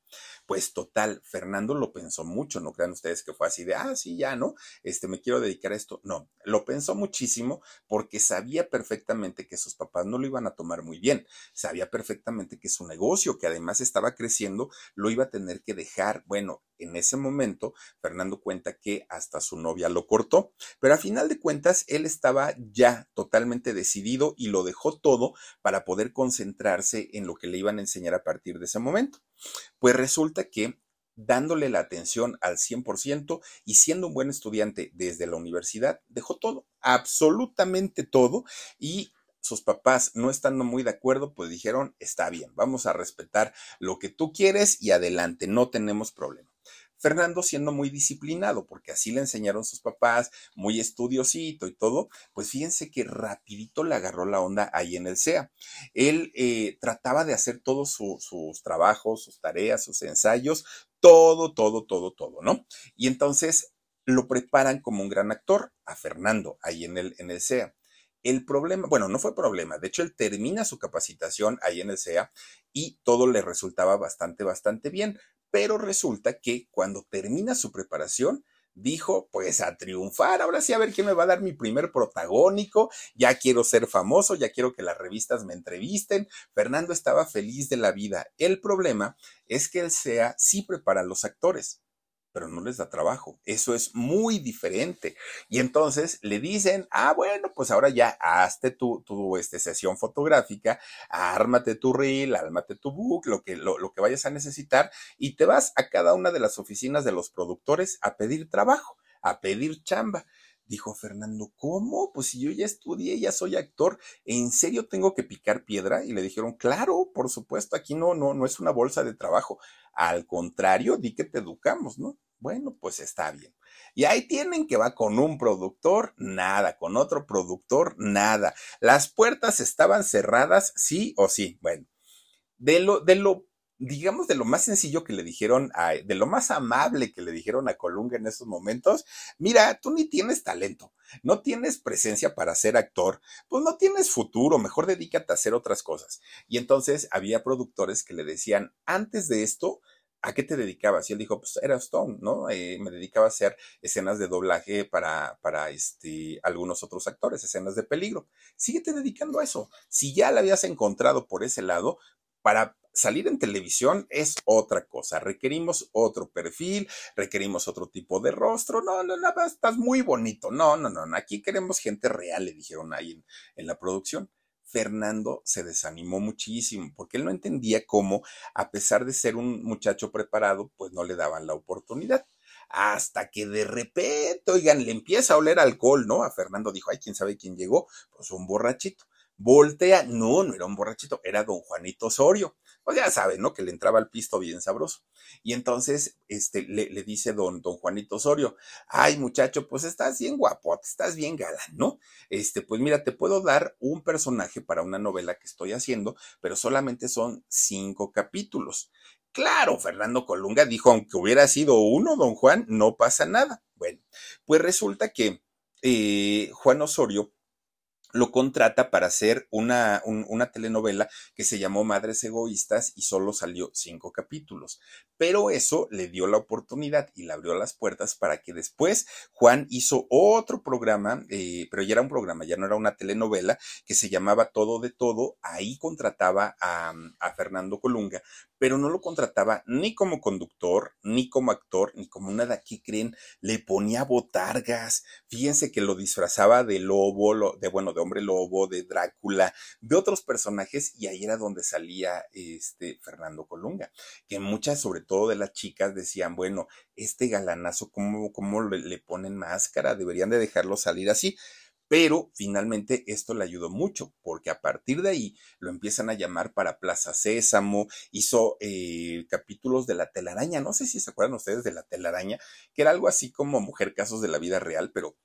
pues total, Fernando lo pensó mucho, no crean ustedes que fue así de, ah, sí, ya, ¿no? Este, me quiero dedicar a esto. No, lo pensó muchísimo porque sabía perfectamente que sus papás no lo iban a tomar muy bien, sabía perfectamente que su negocio, que además estaba creciendo, lo iba a tener que dejar. Bueno, en ese momento, Fernando cuenta que hasta su novia lo cortó, pero a final de cuentas, él estaba ya totalmente decidido y lo dejó todo para poder concentrarse en lo que le iban a enseñar a partir de ese momento. Pues resulta que dándole la atención al 100% y siendo un buen estudiante desde la universidad, dejó todo, absolutamente todo y sus papás no estando muy de acuerdo, pues dijeron, está bien, vamos a respetar lo que tú quieres y adelante, no tenemos problema. Fernando siendo muy disciplinado, porque así le enseñaron sus papás, muy estudiosito y todo, pues fíjense que rapidito le agarró la onda ahí en el SEA. Él eh, trataba de hacer todos sus trabajos, sus tareas, sus ensayos, todo, todo, todo, todo, ¿no? Y entonces lo preparan como un gran actor a Fernando ahí en el, en el SEA. El problema, bueno, no fue problema, de hecho él termina su capacitación ahí en el SEA y todo le resultaba bastante, bastante bien, pero resulta que cuando termina su preparación, dijo, pues a triunfar, ahora sí a ver quién me va a dar mi primer protagónico, ya quiero ser famoso, ya quiero que las revistas me entrevisten. Fernando estaba feliz de la vida. El problema es que el SEA sí prepara a los actores pero no les da trabajo. Eso es muy diferente. Y entonces le dicen, ah, bueno, pues ahora ya hazte tu, tu este, sesión fotográfica, ármate tu reel, ármate tu book, lo que, lo, lo que vayas a necesitar, y te vas a cada una de las oficinas de los productores a pedir trabajo, a pedir chamba. Dijo Fernando, ¿cómo? Pues si yo ya estudié, ya soy actor, ¿en serio tengo que picar piedra? Y le dijeron, claro, por supuesto, aquí no, no, no es una bolsa de trabajo. Al contrario, di que te educamos, ¿no? Bueno, pues está bien. Y ahí tienen que va con un productor, nada, con otro productor, nada. Las puertas estaban cerradas, sí o sí. Bueno, de lo, de lo digamos, de lo más sencillo que le dijeron, a, de lo más amable que le dijeron a Colunga en esos momentos, mira, tú ni tienes talento, no tienes presencia para ser actor, pues no tienes futuro, mejor dedícate a hacer otras cosas. Y entonces había productores que le decían, antes de esto, ¿a qué te dedicabas? Y él dijo, pues era Stone, ¿no? Eh, me dedicaba a hacer escenas de doblaje para, para este, algunos otros actores, escenas de peligro. Síguete dedicando a eso. Si ya la habías encontrado por ese lado, para salir en televisión es otra cosa. Requerimos otro perfil, requerimos otro tipo de rostro. No, no, no, estás muy bonito. No, no, no, aquí queremos gente real, le dijeron ahí en, en la producción. Fernando se desanimó muchísimo porque él no entendía cómo, a pesar de ser un muchacho preparado, pues no le daban la oportunidad. Hasta que de repente, oigan, le empieza a oler alcohol, ¿no? A Fernando dijo, ay, quién sabe quién llegó, pues un borrachito. Voltea, no, no era un borrachito, era don Juanito Osorio. Pues ya sabe, ¿no? Que le entraba al pisto bien sabroso. Y entonces, este, le, le, dice don, don Juanito Osorio, ay muchacho, pues estás bien guapo, estás bien galán, ¿no? Este, pues mira, te puedo dar un personaje para una novela que estoy haciendo, pero solamente son cinco capítulos. Claro, Fernando Colunga dijo, aunque hubiera sido uno, don Juan, no pasa nada. Bueno, pues resulta que eh, Juan Osorio lo contrata para hacer una, una, telenovela que se llamó Madres Egoístas y solo salió cinco capítulos. Pero eso le dio la oportunidad y le abrió las puertas para que después Juan hizo otro programa, eh, pero ya era un programa, ya no era una telenovela, que se llamaba Todo de Todo. Ahí contrataba a, a Fernando Colunga pero no lo contrataba ni como conductor, ni como actor, ni como nada. ¿Qué creen? Le ponía botargas. Fíjense que lo disfrazaba de lobo, de bueno, de hombre lobo, de Drácula, de otros personajes, y ahí era donde salía este Fernando Colunga. Que muchas, sobre todo de las chicas, decían, bueno, este galanazo, ¿cómo, cómo le, le ponen máscara? Deberían de dejarlo salir así. Pero finalmente esto le ayudó mucho, porque a partir de ahí lo empiezan a llamar para Plaza Sésamo, hizo eh, capítulos de la telaraña, no sé si se acuerdan ustedes de la telaraña, que era algo así como Mujer Casos de la Vida Real, pero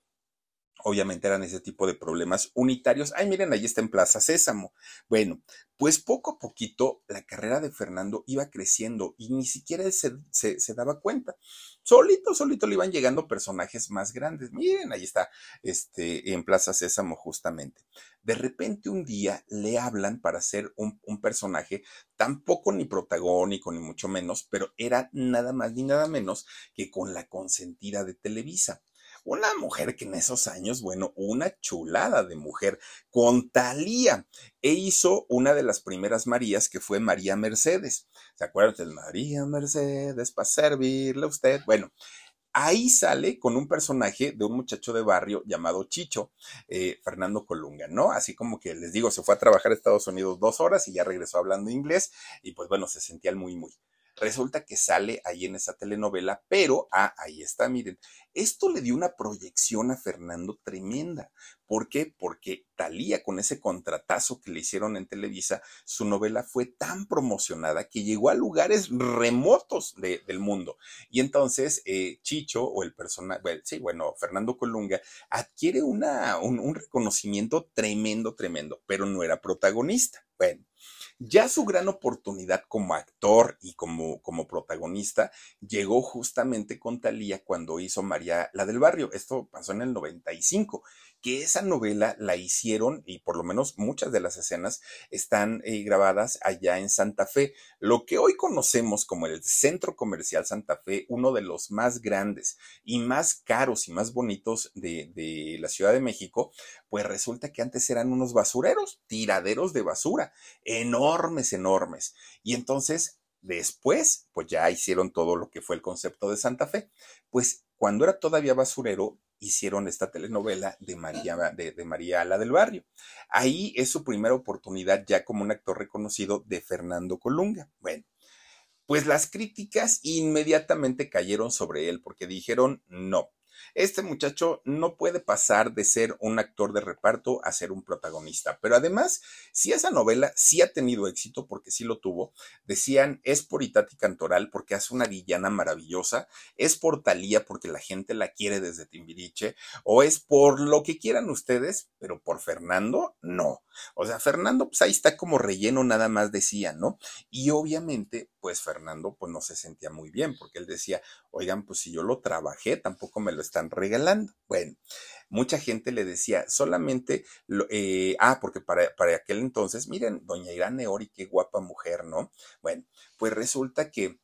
obviamente eran ese tipo de problemas unitarios. Ay, miren, ahí está en Plaza Sésamo. Bueno, pues poco a poquito la carrera de Fernando iba creciendo y ni siquiera se, se, daba cuenta. Solito, solito le iban llegando personajes más grandes. Miren, ahí está, este, en Plaza Sésamo justamente. De repente un día le hablan para ser un, un personaje tampoco ni protagónico, ni mucho menos, pero era nada más ni nada menos que con la consentida de Televisa. Una mujer que en esos años, bueno, una chulada de mujer, con Talía, e hizo una de las primeras Marías que fue María Mercedes. ¿Se acuerdan de María Mercedes para servirle a usted? Bueno, ahí sale con un personaje de un muchacho de barrio llamado Chicho, eh, Fernando Colunga, ¿no? Así como que les digo, se fue a trabajar a Estados Unidos dos horas y ya regresó hablando inglés y pues bueno, se sentía muy, muy. Resulta que sale ahí en esa telenovela, pero, ah, ahí está, miren, esto le dio una proyección a Fernando tremenda. ¿Por qué? Porque Talía, con ese contratazo que le hicieron en Televisa, su novela fue tan promocionada que llegó a lugares remotos del mundo. Y entonces eh, Chicho, o el personaje, sí, bueno, Fernando Colunga, adquiere una, un, un reconocimiento tremendo, tremendo, pero no era protagonista. Bueno, ya su gran oportunidad como actor y como, como protagonista llegó justamente con Talía cuando hizo María la del Barrio. Esto pasó en el 95 que esa novela la hicieron, y por lo menos muchas de las escenas están eh, grabadas allá en Santa Fe, lo que hoy conocemos como el Centro Comercial Santa Fe, uno de los más grandes y más caros y más bonitos de, de la Ciudad de México, pues resulta que antes eran unos basureros, tiraderos de basura, enormes, enormes. Y entonces Después, pues ya hicieron todo lo que fue el concepto de Santa Fe. Pues cuando era todavía basurero, hicieron esta telenovela de María, de, María la del Barrio. Ahí es su primera oportunidad ya como un actor reconocido de Fernando Colunga. Bueno, pues las críticas inmediatamente cayeron sobre él porque dijeron no. Este muchacho no puede pasar de ser un actor de reparto a ser un protagonista. Pero además, si esa novela sí ha tenido éxito, porque sí lo tuvo, decían, es por Itati Cantoral porque hace una villana maravillosa, es por Talía porque la gente la quiere desde Timbiriche, o es por lo que quieran ustedes, pero por Fernando, no. O sea, Fernando, pues ahí está como relleno nada más decía, ¿no? Y obviamente, pues Fernando, pues no se sentía muy bien, porque él decía, oigan, pues si yo lo trabajé, tampoco me lo están regalando. Bueno, mucha gente le decía, solamente, lo, eh, ah, porque para, para aquel entonces, miren, doña Irán Neori, qué guapa mujer, ¿no? Bueno, pues resulta que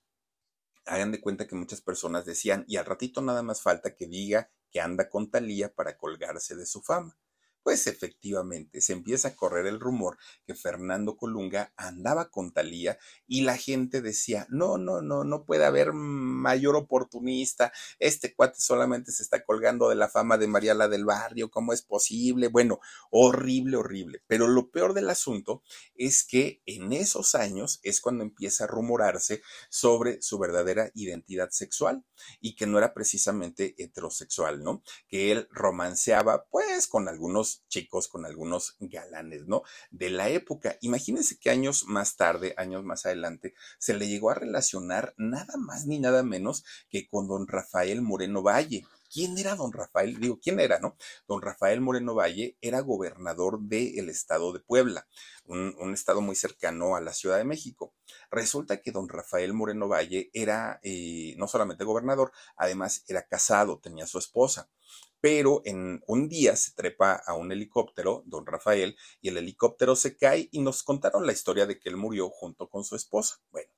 hagan de cuenta que muchas personas decían, y al ratito nada más falta que diga que anda con Talía para colgarse de su fama. Pues efectivamente, se empieza a correr el rumor que Fernando Colunga andaba con Talía y la gente decía, no, no, no, no puede haber mayor oportunista, este cuate solamente se está colgando de la fama de María la del Barrio, ¿cómo es posible? Bueno, horrible, horrible. Pero lo peor del asunto es que en esos años es cuando empieza a rumorarse sobre su verdadera identidad sexual y que no era precisamente heterosexual, ¿no? Que él romanceaba pues con algunos chicos, con algunos galanes, ¿no? De la época. Imagínense que años más tarde, años más adelante, se le llegó a relacionar nada más ni nada menos que con don Rafael Moreno Valle. ¿Quién era don Rafael? Digo, ¿quién era, no? Don Rafael Moreno Valle era gobernador del estado de Puebla, un, estado muy cercano a la Ciudad de México. Resulta que don Rafael Moreno Valle era eh, no solamente gobernador, además era casado, tenía su esposa pero en un día se trepa a un helicóptero, don Rafael, y el helicóptero se cae y nos contaron la historia de que él murió junto con su esposa. Bueno,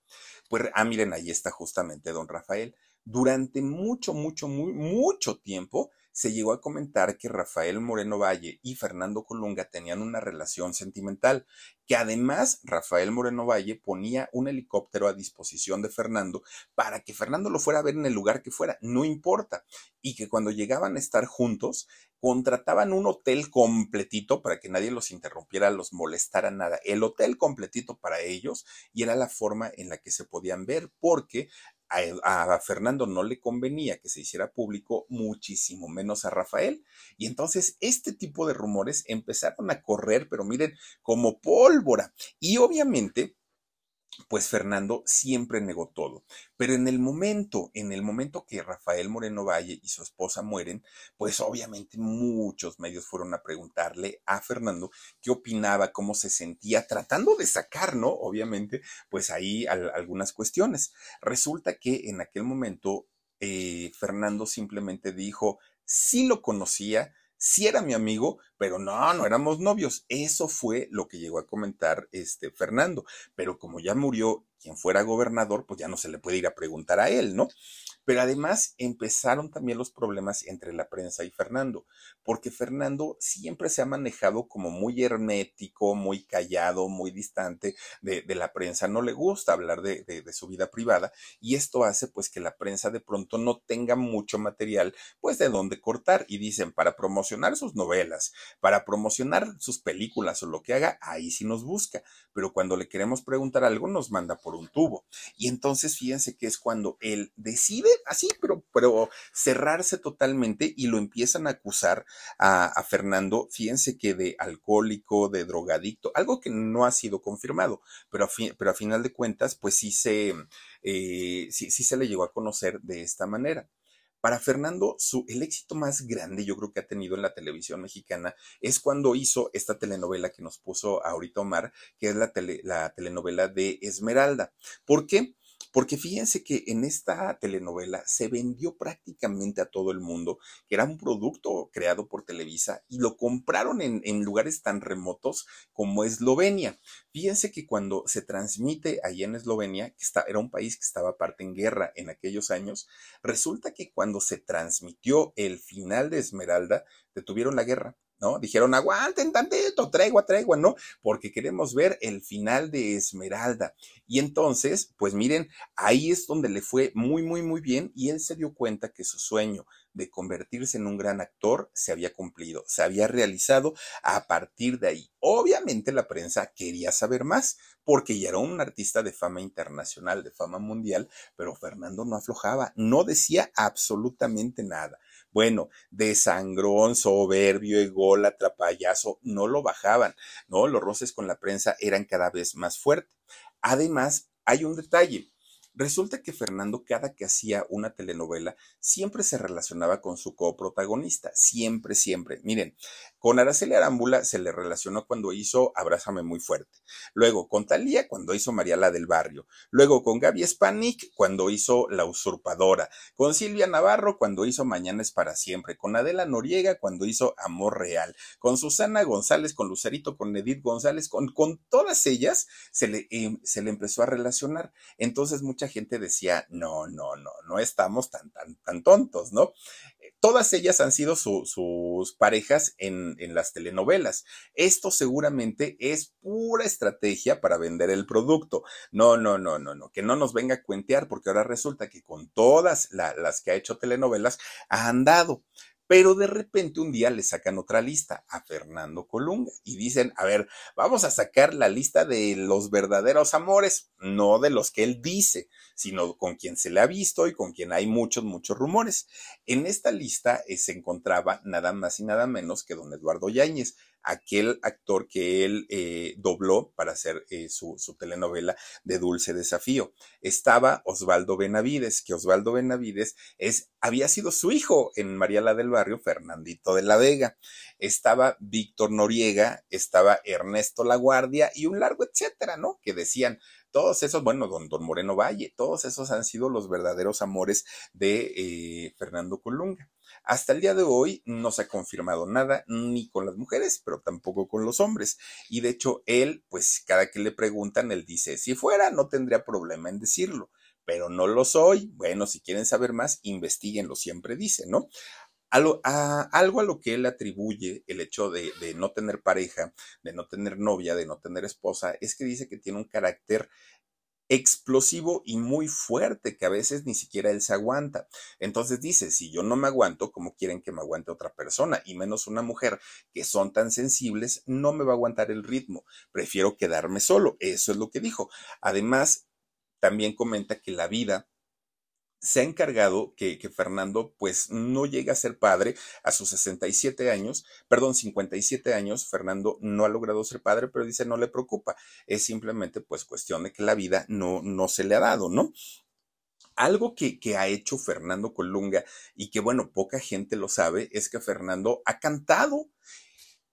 pues, ah, miren, ahí está justamente don Rafael. Durante mucho, mucho, muy, mucho tiempo se llegó a comentar que Rafael Moreno Valle y Fernando Colunga tenían una relación sentimental, que además Rafael Moreno Valle ponía un helicóptero a disposición de Fernando para que Fernando lo fuera a ver en el lugar que fuera, no importa, y que cuando llegaban a estar juntos, contrataban un hotel completito para que nadie los interrumpiera, los molestara nada, el hotel completito para ellos, y era la forma en la que se podían ver, porque a, Fernando no le convenía que se hiciera público, muchísimo menos a Rafael. Y entonces este tipo de rumores empezaron a correr, pero miren, como pólvora. Y obviamente pues Fernando siempre negó todo. Pero en el momento, en el momento que Rafael Moreno Valle y su esposa mueren, pues obviamente muchos medios fueron a preguntarle a Fernando qué opinaba, cómo se sentía, tratando de sacar, ¿no? Obviamente, pues ahí algunas cuestiones. Resulta que en aquel momento eh, Fernando simplemente dijo, sí lo conocía, sí era mi amigo, pero no, no éramos novios. Eso fue lo que llegó a comentar este Fernando. Pero como ya murió quien fuera gobernador, pues ya no se le puede ir a preguntar a él, ¿no? Pero además empezaron también los problemas entre la prensa y Fernando, porque Fernando siempre se ha manejado como muy hermético, muy callado, muy distante de, la prensa. No le gusta hablar de, de, su vida privada y esto hace pues que la prensa de pronto no tenga mucho material pues de dónde cortar y dicen para promocionar sus novelas, para promocionar sus películas o lo que haga, ahí sí nos busca, pero cuando le queremos preguntar algo nos manda por un tubo. Y entonces fíjense que es cuando él decide así, pero, pero cerrarse totalmente y lo empiezan a acusar a, Fernando, fíjense que de alcohólico, de drogadicto, algo que no ha sido confirmado, pero a, pero a final de cuentas, pues sí se, eh, sí, sí se le llegó a conocer de esta manera. Para Fernando, su, el éxito más grande yo creo que ha tenido en la televisión mexicana es cuando hizo esta telenovela que nos puso ahorita Omar, que es la, la telenovela de Esmeralda. ¿Por qué? Porque fíjense que en esta telenovela se vendió prácticamente a todo el mundo, que era un producto creado por Televisa y lo compraron en, lugares tan remotos como Eslovenia. Fíjense que cuando se transmite allí en Eslovenia, que era un país que estaba aparte en guerra en aquellos años, resulta que cuando se transmitió el final de Esmeralda, detuvieron la guerra ¿no? Dijeron, aguanten tantito, tregua, tregua, ¿no? Porque queremos ver el final de Esmeralda. Y entonces, pues miren, ahí es donde le fue muy, muy, muy bien y él se dio cuenta que su sueño de convertirse en un gran actor se había cumplido, se había realizado a partir de ahí. Obviamente la prensa quería saber más, porque ya era un artista de fama internacional, de fama mundial, pero Fernando no aflojaba, no decía absolutamente nada. Bueno, de sangrón, soberbio, ególatra, payaso, no lo bajaban, ¿no? Los roces con la prensa eran cada vez más fuertes. Además, hay un detalle. Resulta que Fernando, cada que hacía una telenovela, siempre se relacionaba con su coprotagonista, siempre, siempre. Miren, con Araceli Arámbula se le relacionó cuando hizo Abrázame muy fuerte. Luego con Talía cuando hizo Mariala del Barrio. Luego con Gaby Spanik cuando hizo La Usurpadora. Con Silvia Navarro cuando hizo Mañana es para siempre. Con Adela Noriega cuando hizo Amor Real. Con Susana González, con Lucerito, con Edith González, con, con todas ellas se le, em, se le empezó a relacionar. Entonces mucha gente decía, no, no, no, no estamos tan, tan, tan tontos, ¿no? Todas ellas han sido sus parejas en, en las telenovelas. Esto seguramente es pura estrategia para vender el producto. No, no, no, no, no, que no nos venga a cuentear porque ahora resulta que con todas las que ha hecho telenovelas ha andado Pero de repente un día le sacan otra lista a Fernando Colunga y dicen, a ver, vamos a sacar la lista de los verdaderos amores, no de los que él dice, sino con quien se le ha visto y con quien hay muchos, muchos rumores. En esta lista eh, se encontraba nada más y nada menos que don Eduardo Yáñez, aquel actor que él eh, dobló para hacer eh, su, telenovela de Dulce Desafío. Estaba Osvaldo Benavides, que Osvaldo Benavides es, había sido su hijo en Mariala del Barrio, Fernandito de la Vega. Estaba Víctor Noriega, estaba Ernesto La Guardia y un largo etcétera, ¿no? Que decían, todos esos, bueno, don, don Moreno Valle, todos esos han sido los verdaderos amores de eh, Fernando Colunga. Hasta el día de hoy no se ha confirmado nada, ni con las mujeres, pero tampoco con los hombres. Y de hecho, él, pues cada que le preguntan, él dice, si fuera, no tendría problema en decirlo, pero no lo soy. Bueno, si quieren saber más, investiguenlo, siempre dice, ¿no? algo a lo que él atribuye el hecho de, de, no tener pareja, de no tener novia, de no tener esposa, es que dice que tiene un carácter explosivo y muy fuerte que a veces ni siquiera él se aguanta. Entonces dice, si yo no me aguanto, ¿cómo quieren que me aguante otra persona? Y menos una mujer que son tan sensibles, no me va a aguantar el ritmo. Prefiero quedarme solo. Eso es lo que dijo. Además, también comenta que la vida se ha encargado que, Fernando pues no llegue a ser padre a sus 67 años, perdón, 57 años, Fernando no ha logrado ser padre, pero dice no le preocupa, es simplemente pues cuestión de que la vida no, no se le ha dado, ¿no? Algo que, que, ha hecho Fernando Colunga y que, bueno, poca gente lo sabe, es que Fernando ha cantado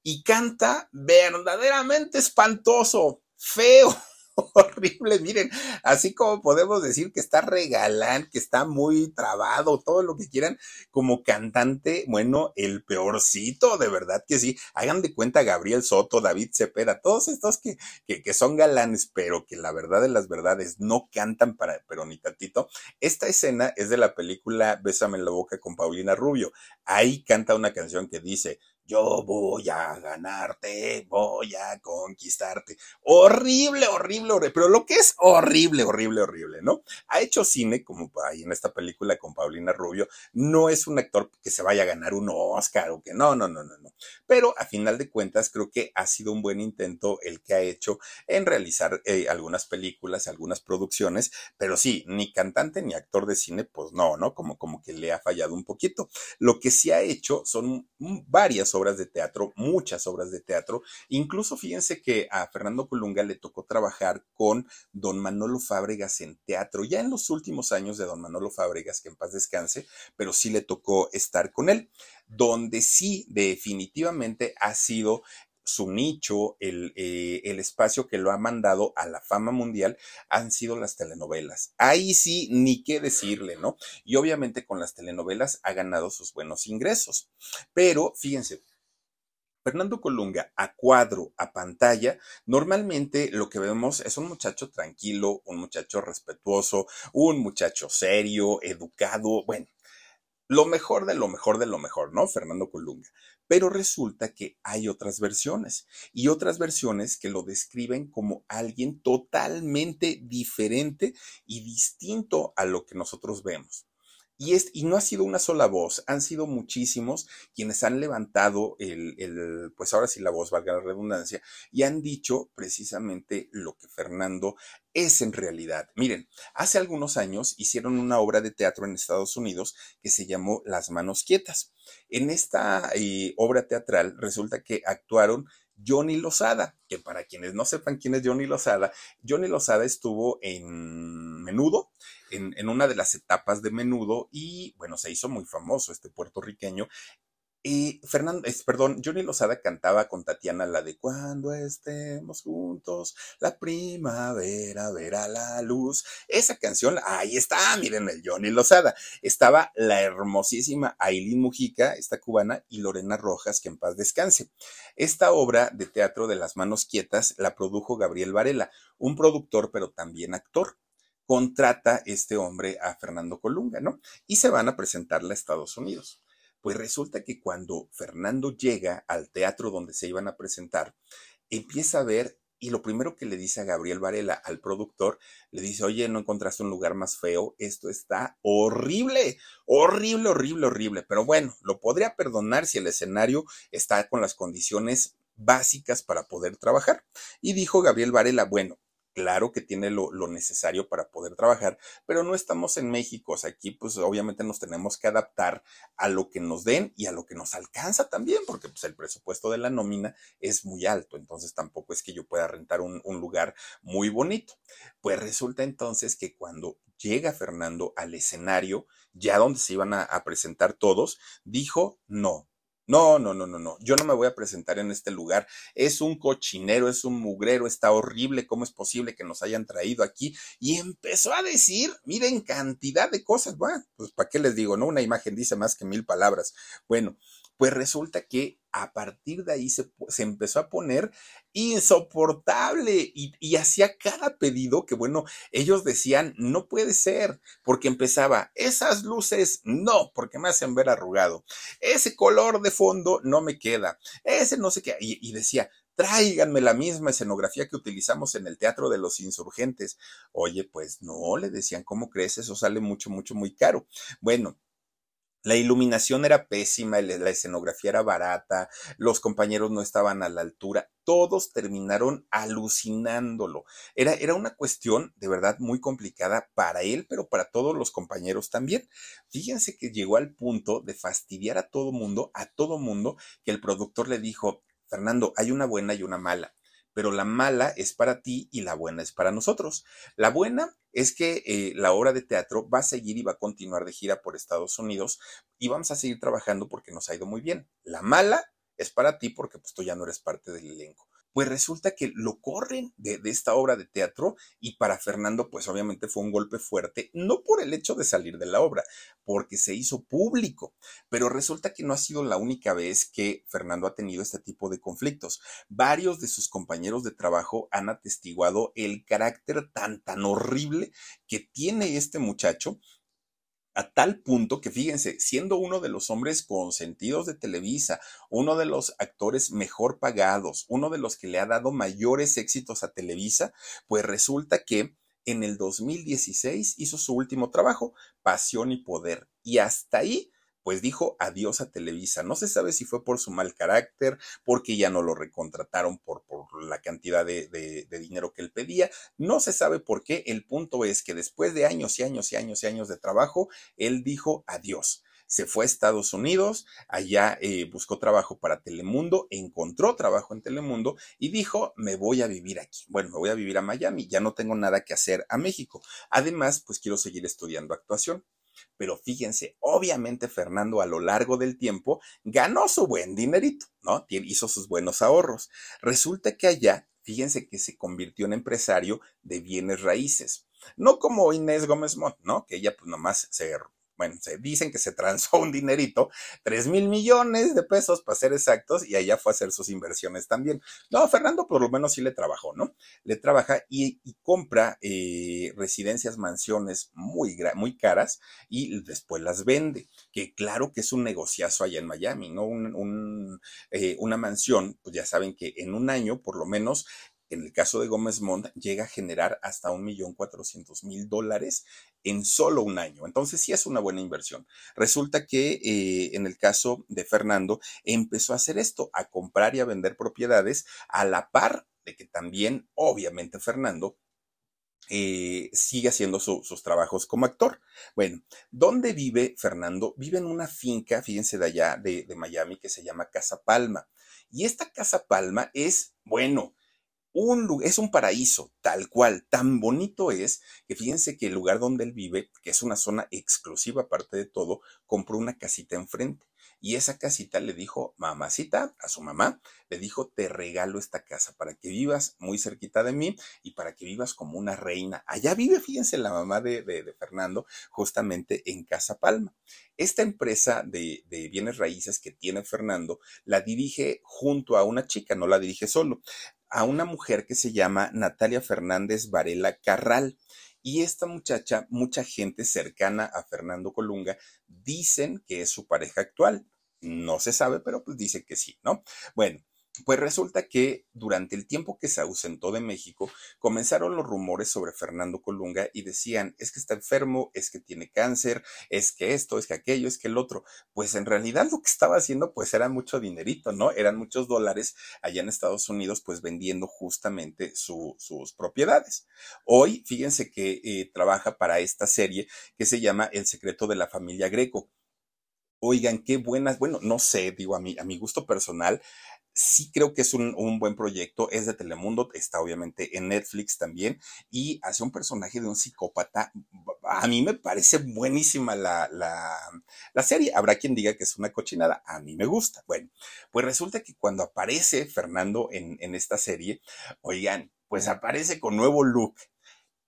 y canta verdaderamente espantoso, feo. [LAUGHS] horrible. Miren, así como podemos decir que está regalán, que está muy trabado, todo lo que quieran, como cantante, bueno, el peorcito, de verdad que sí. Hagan de cuenta Gabriel Soto, David Cepeda, todos estos que, que, que son galanes, pero que la verdad de las verdades no cantan para, pero ni tantito. Esta escena es de la película Bésame en la boca con Paulina Rubio. Ahí canta una canción que dice, yo voy a ganarte, voy a conquistarte. Horrible, horrible, horrible, pero lo que es horrible, horrible, horrible, ¿no? Ha hecho cine, como ahí en esta película con Paulina Rubio, no es un actor que se vaya a ganar un Oscar o que no, no, no, no, no. Pero a final de cuentas creo que ha sido un buen intento el que ha hecho en realizar eh, algunas películas, algunas producciones, pero sí, ni cantante ni actor de cine, pues no, ¿no? Como, como que le ha fallado un poquito. Lo que sí ha hecho son varias obras de teatro, muchas obras de teatro. Incluso fíjense que a Fernando Colunga le tocó trabajar con don Manolo Fábregas en teatro, ya en los últimos años de don Manolo Fábregas, que en paz descanse, pero sí le tocó estar con él, donde sí definitivamente ha sido su nicho, el, eh, el, espacio que lo ha mandado a la fama mundial han sido las telenovelas. Ahí sí, ni qué decirle, ¿no? Y obviamente con las telenovelas ha ganado sus buenos ingresos. Pero fíjense, Fernando Colunga a cuadro, a pantalla, normalmente lo que vemos es un muchacho tranquilo, un muchacho respetuoso, un muchacho serio, educado, bueno, lo mejor de lo mejor de lo mejor, ¿no? Fernando Colunga. Pero resulta que hay otras versiones y otras versiones que lo describen como alguien totalmente diferente y distinto a lo que nosotros vemos. Y, es, y no ha sido una sola voz, han sido muchísimos quienes han levantado el, el, pues ahora sí la voz, valga la redundancia, y han dicho precisamente lo que Fernando es en realidad. Miren, hace algunos años hicieron una obra de teatro en Estados Unidos que se llamó Las Manos Quietas. En esta eh, obra teatral resulta que actuaron Johnny Lozada, que para quienes no sepan quién es Johnny Lozada, Johnny Lozada estuvo en Menudo, en, una de las etapas de Menudo, y bueno, se hizo muy famoso este puertorriqueño y Fernando, perdón, Johnny Lozada cantaba con Tatiana la de Cuando estemos juntos, la primavera verá la luz. Esa canción, ahí está, miren el Johnny Lozada. Estaba la hermosísima Aileen Mujica, esta cubana, y Lorena Rojas, que en paz descanse. Esta obra de teatro de las manos quietas la produjo Gabriel Varela, un productor pero también actor contrata este hombre a Fernando Colunga, ¿no? Y se van a presentarla a Estados Unidos. Pues resulta que cuando Fernando llega al teatro donde se iban a presentar, empieza a ver y lo primero que le dice a Gabriel Varela, al productor, le dice, oye, ¿no encontraste un lugar más feo? Esto está horrible, horrible, horrible, horrible. Pero bueno, lo podría perdonar si el escenario está con las condiciones básicas para poder trabajar. Y dijo Gabriel Varela, bueno, claro que tiene lo, necesario para poder trabajar, pero no estamos en México. O sea, aquí pues obviamente nos tenemos que adaptar a lo que nos den y a lo que nos alcanza también, porque pues el presupuesto de la nómina es muy alto, entonces tampoco es que yo pueda rentar un, un lugar muy bonito. Pues resulta entonces que cuando llega Fernando al escenario, ya donde se iban a presentar todos, dijo, no, no, no, no, no, no. Yo no me voy a presentar en este lugar. Es un cochinero, es un mugrero, está horrible. ¿Cómo es posible que nos hayan traído aquí? Y empezó a decir, miren, cantidad de cosas. Bueno, pues ¿para qué les digo? No, una imagen dice más que mil palabras. Bueno, pues resulta que a partir de ahí se, empezó a poner insoportable y, y, hacía cada pedido que, bueno, ellos decían, no puede ser, porque empezaba, esas luces, no, porque me hacen ver arrugado, ese color de fondo no me queda, ese no sé qué, y, y decía, tráiganme la misma escenografía que utilizamos en el Teatro de los Insurgentes. Oye, pues no, le decían, ¿cómo crees? Eso sale mucho, mucho, muy caro. Bueno, la iluminación era pésima, la escenografía era barata, los compañeros no estaban a la altura, todos terminaron alucinándolo. Era, era una cuestión de verdad muy complicada para él, pero para todos los compañeros también. Fíjense que llegó al punto de fastidiar a todo mundo, a todo mundo, que el productor le dijo, Fernando, hay una buena y una mala pero la mala es para ti y la buena es para nosotros. La buena es que eh, la obra de teatro va a seguir y va a continuar de gira por Estados Unidos y vamos a seguir trabajando porque nos ha ido muy bien. La mala es para ti porque pues tú ya no eres parte del elenco pues resulta que lo corren de, esta obra de teatro y para Fernando pues obviamente fue un golpe fuerte, no por el hecho de salir de la obra, porque se hizo público, pero resulta que no ha sido la única vez que Fernando ha tenido este tipo de conflictos. Varios de sus compañeros de trabajo han atestiguado el carácter tan, tan horrible que tiene este muchacho a tal punto que fíjense, siendo uno de los hombres consentidos de Televisa, uno de los actores mejor pagados, uno de los que le ha dado mayores éxitos a Televisa, pues resulta que en el 2016 hizo su último trabajo, Pasión y Poder, y hasta ahí pues dijo adiós a Televisa. No se sabe si fue por su mal carácter, porque ya no lo recontrataron por, por la cantidad de, de, dinero que él pedía. No se sabe por qué. El punto es que después de años y años y años y años de trabajo, él dijo adiós. Se fue a Estados Unidos, allá eh, buscó trabajo para Telemundo, encontró trabajo en Telemundo y dijo, me voy a vivir aquí. Bueno, me voy a vivir a Miami, ya no tengo nada que hacer a México. Además, pues quiero seguir estudiando actuación. Pero fíjense, obviamente Fernando a lo largo del tiempo ganó su buen dinerito, ¿no? Hizo sus buenos ahorros. Resulta que allá, fíjense que se convirtió en empresario de bienes raíces. No como Inés Gómez Mont, ¿no? Que ella pues nomás se bueno, se dicen que se transó un dinerito, 3 mil millones de pesos para ser exactos, y allá fue a hacer sus inversiones también. No, Fernando por lo menos sí le trabajó, ¿no? Le trabaja y, compra eh, residencias, mansiones muy, muy caras y después las vende, que claro que es un negociazo allá en Miami, ¿no? Eh, una mansión, pues ya saben que en un año por lo menos en el caso de Gómez Mont, llega a generar hasta un millón cuatrocientos mil dólares en solo un año. Entonces sí es una buena inversión. Resulta que eh, en el caso de Fernando empezó a hacer esto, a comprar y a vender propiedades a la par de que también, obviamente, Fernando eh, sigue haciendo sus trabajos como actor. Bueno, ¿dónde vive Fernando? Vive en una finca, fíjense de allá, de Miami, que se llama Casa Palma. Y esta Casa Palma es, bueno, un, es un paraíso, tal cual, tan bonito es que fíjense que el lugar donde él vive, que es una zona exclusiva aparte de todo, compró una casita enfrente. Y esa casita le dijo, mamacita, a su mamá, le dijo, te regalo esta casa para que vivas muy cerquita de mí y para que vivas como una reina. Allá vive, fíjense, la mamá de, de, Fernando, justamente en Casa Palma. Esta empresa de, de bienes raíces que tiene Fernando la dirige junto a una chica, no la dirige solo a una mujer que se llama Natalia Fernández Varela Carral. Y esta muchacha, mucha gente cercana a Fernando Colunga, dicen que es su pareja actual. No se sabe, pero pues dice que sí, ¿no? Bueno, Pues resulta que durante el tiempo que se ausentó de México, comenzaron los rumores sobre Fernando Colunga y decían, es que está enfermo, es que tiene cáncer, es que esto, es que aquello, es que el otro. Pues en realidad lo que estaba haciendo pues era mucho dinerito, ¿no? Eran muchos dólares allá en Estados Unidos pues vendiendo justamente sus propiedades. Hoy, fíjense que eh, trabaja para esta serie que se llama El secreto de la familia Greco. Oigan, qué buenas, bueno, no sé, digo a mi, a mi gusto personal, sí creo que es un, buen proyecto, es de Telemundo, está obviamente en Netflix también, y hace un personaje de un psicópata. A mí me parece buenísima la, la, serie. Habrá quien diga que es una cochinada, a mí me gusta. Bueno, pues resulta que cuando aparece Fernando en, en esta serie, oigan, pues aparece con nuevo look,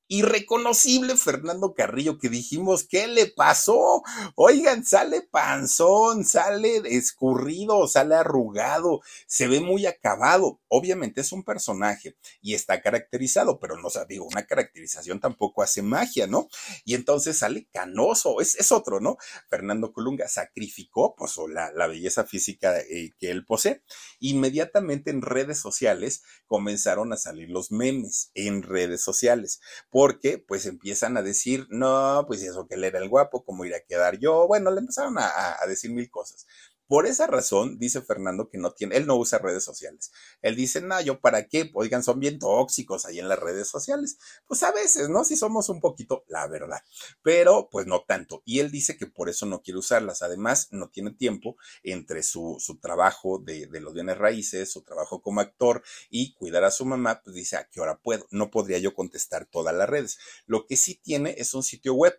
irreconocible Fernando Carrillo que dijimos, ¿qué le pasó? Oigan, sale panzón, sale escurrido, sale arrugado, se ve muy acabado. Obviamente es un personaje y está caracterizado, pero no, o digo, una caracterización tampoco hace magia, ¿no? Y entonces sale canoso, es, es otro, ¿no? Fernando Colunga sacrificó, pues, la, la belleza física eh, que él posee. Inmediatamente en redes sociales comenzaron a salir los memes en redes sociales porque pues empiezan a decir, no, pues eso que él era el guapo, ¿cómo irá a quedar yo? Bueno, le empezaron a decir mil cosas. Por esa razón, dice Fernando que no tiene, él no usa redes sociales. Él dice, no, yo para qué, oigan, son bien tóxicos ahí en las redes sociales. Pues a veces, ¿no? Si somos un poquito, la verdad, pero pues no tanto. Y él dice que por eso no quiere usarlas. Además, no tiene tiempo entre su, su trabajo de, de los bienes raíces, su trabajo como actor y cuidar a su mamá, pues dice, ¿a qué hora puedo? No podría yo contestar todas las redes. Lo que sí tiene es un sitio web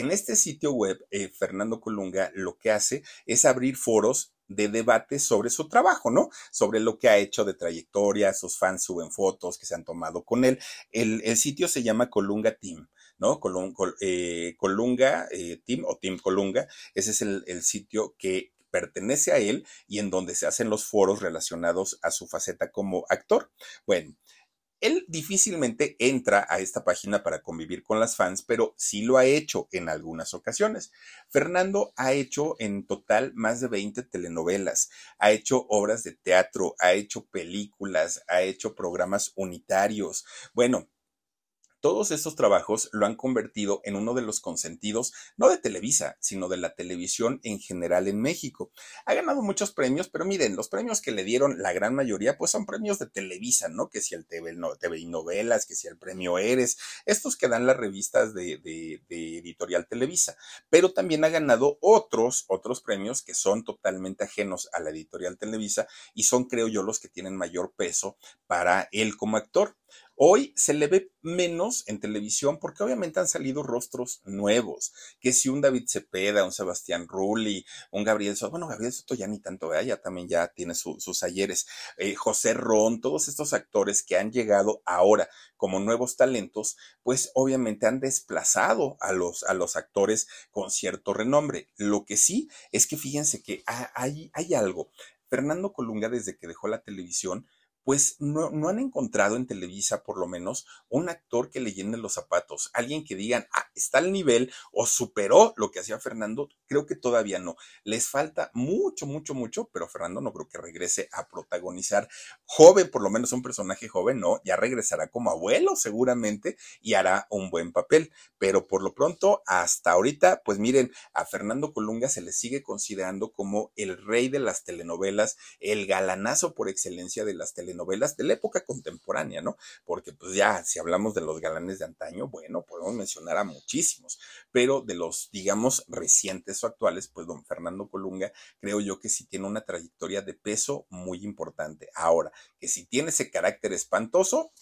en este sitio web, eh, Fernando Colunga lo que hace es abrir foros de debate sobre su trabajo, ¿no? Sobre lo que ha hecho de trayectoria, sus fans suben fotos que se han tomado con él. El, sitio se llama Colunga Team, ¿no? Eh, Colunga eh, Team o Team Colunga, ese es el, el sitio que pertenece a él y en donde se hacen los foros relacionados a su faceta como actor. Bueno, él difícilmente entra a esta página para convivir con las fans, pero sí lo ha hecho en algunas ocasiones. Fernando ha hecho en total más de 20 telenovelas, ha hecho obras de teatro, ha hecho películas, ha hecho programas unitarios. Bueno, todos estos trabajos lo han convertido en uno de los consentidos, no de Televisa, sino de la televisión en general en México. Ha ganado muchos premios, pero miren, los premios que le dieron la gran mayoría, pues son premios de Televisa, ¿no? Que si el TV, no, y novelas, que si el premio Eres, estos que dan las revistas de, de Editorial Televisa. Pero también ha ganado otros, otros premios que son totalmente ajenos a la Editorial Televisa y son, creo yo, los que tienen mayor peso para él como actor. Hoy se le ve menos en televisión porque obviamente han salido rostros nuevos, que si un David Cepeda, un Sebastián Rulli, un Gabriel Soto, bueno, Gabriel Soto ya ni tanto, ¿verdad? ya también ya tiene sus ayeres, eh, José Ron, todos estos actores que han llegado ahora como nuevos talentos, pues obviamente han desplazado a los, a los actores con cierto renombre. Lo que sí es que fíjense que hay, hay algo. Fernando Colunga, desde que dejó la televisión, pues no, han encontrado en Televisa, por lo menos, un actor que le llene los zapatos, alguien que digan, ah, está al nivel o superó lo que hacía Fernando, creo que todavía no. Les falta mucho, mucho, mucho, pero Fernando no creo que regrese a protagonizar joven, por lo menos un personaje joven, no, ya regresará como abuelo seguramente y hará un buen papel, pero por lo pronto, hasta ahorita, pues miren, a Fernando Colunga se le sigue considerando como el rey de las telenovelas, el galanazo por excelencia de las telenovelas novelas de la época contemporánea, ¿no? Porque pues ya, si hablamos de los galanes de antaño, bueno, podemos mencionar a muchísimos, pero de los, digamos, recientes o actuales, pues don Fernando Colunga, creo yo que sí tiene una trayectoria de peso muy importante. Ahora, que si tiene ese carácter espantoso,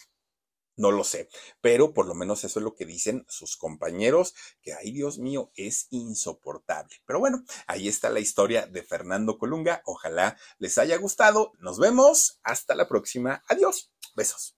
no lo sé, pero por lo menos eso es lo que dicen sus compañeros, que ay Dios mío, es insoportable. Pero bueno, ahí está la historia de Fernando Colunga. Ojalá les haya gustado. Nos vemos. Hasta la próxima. Adiós. Besos.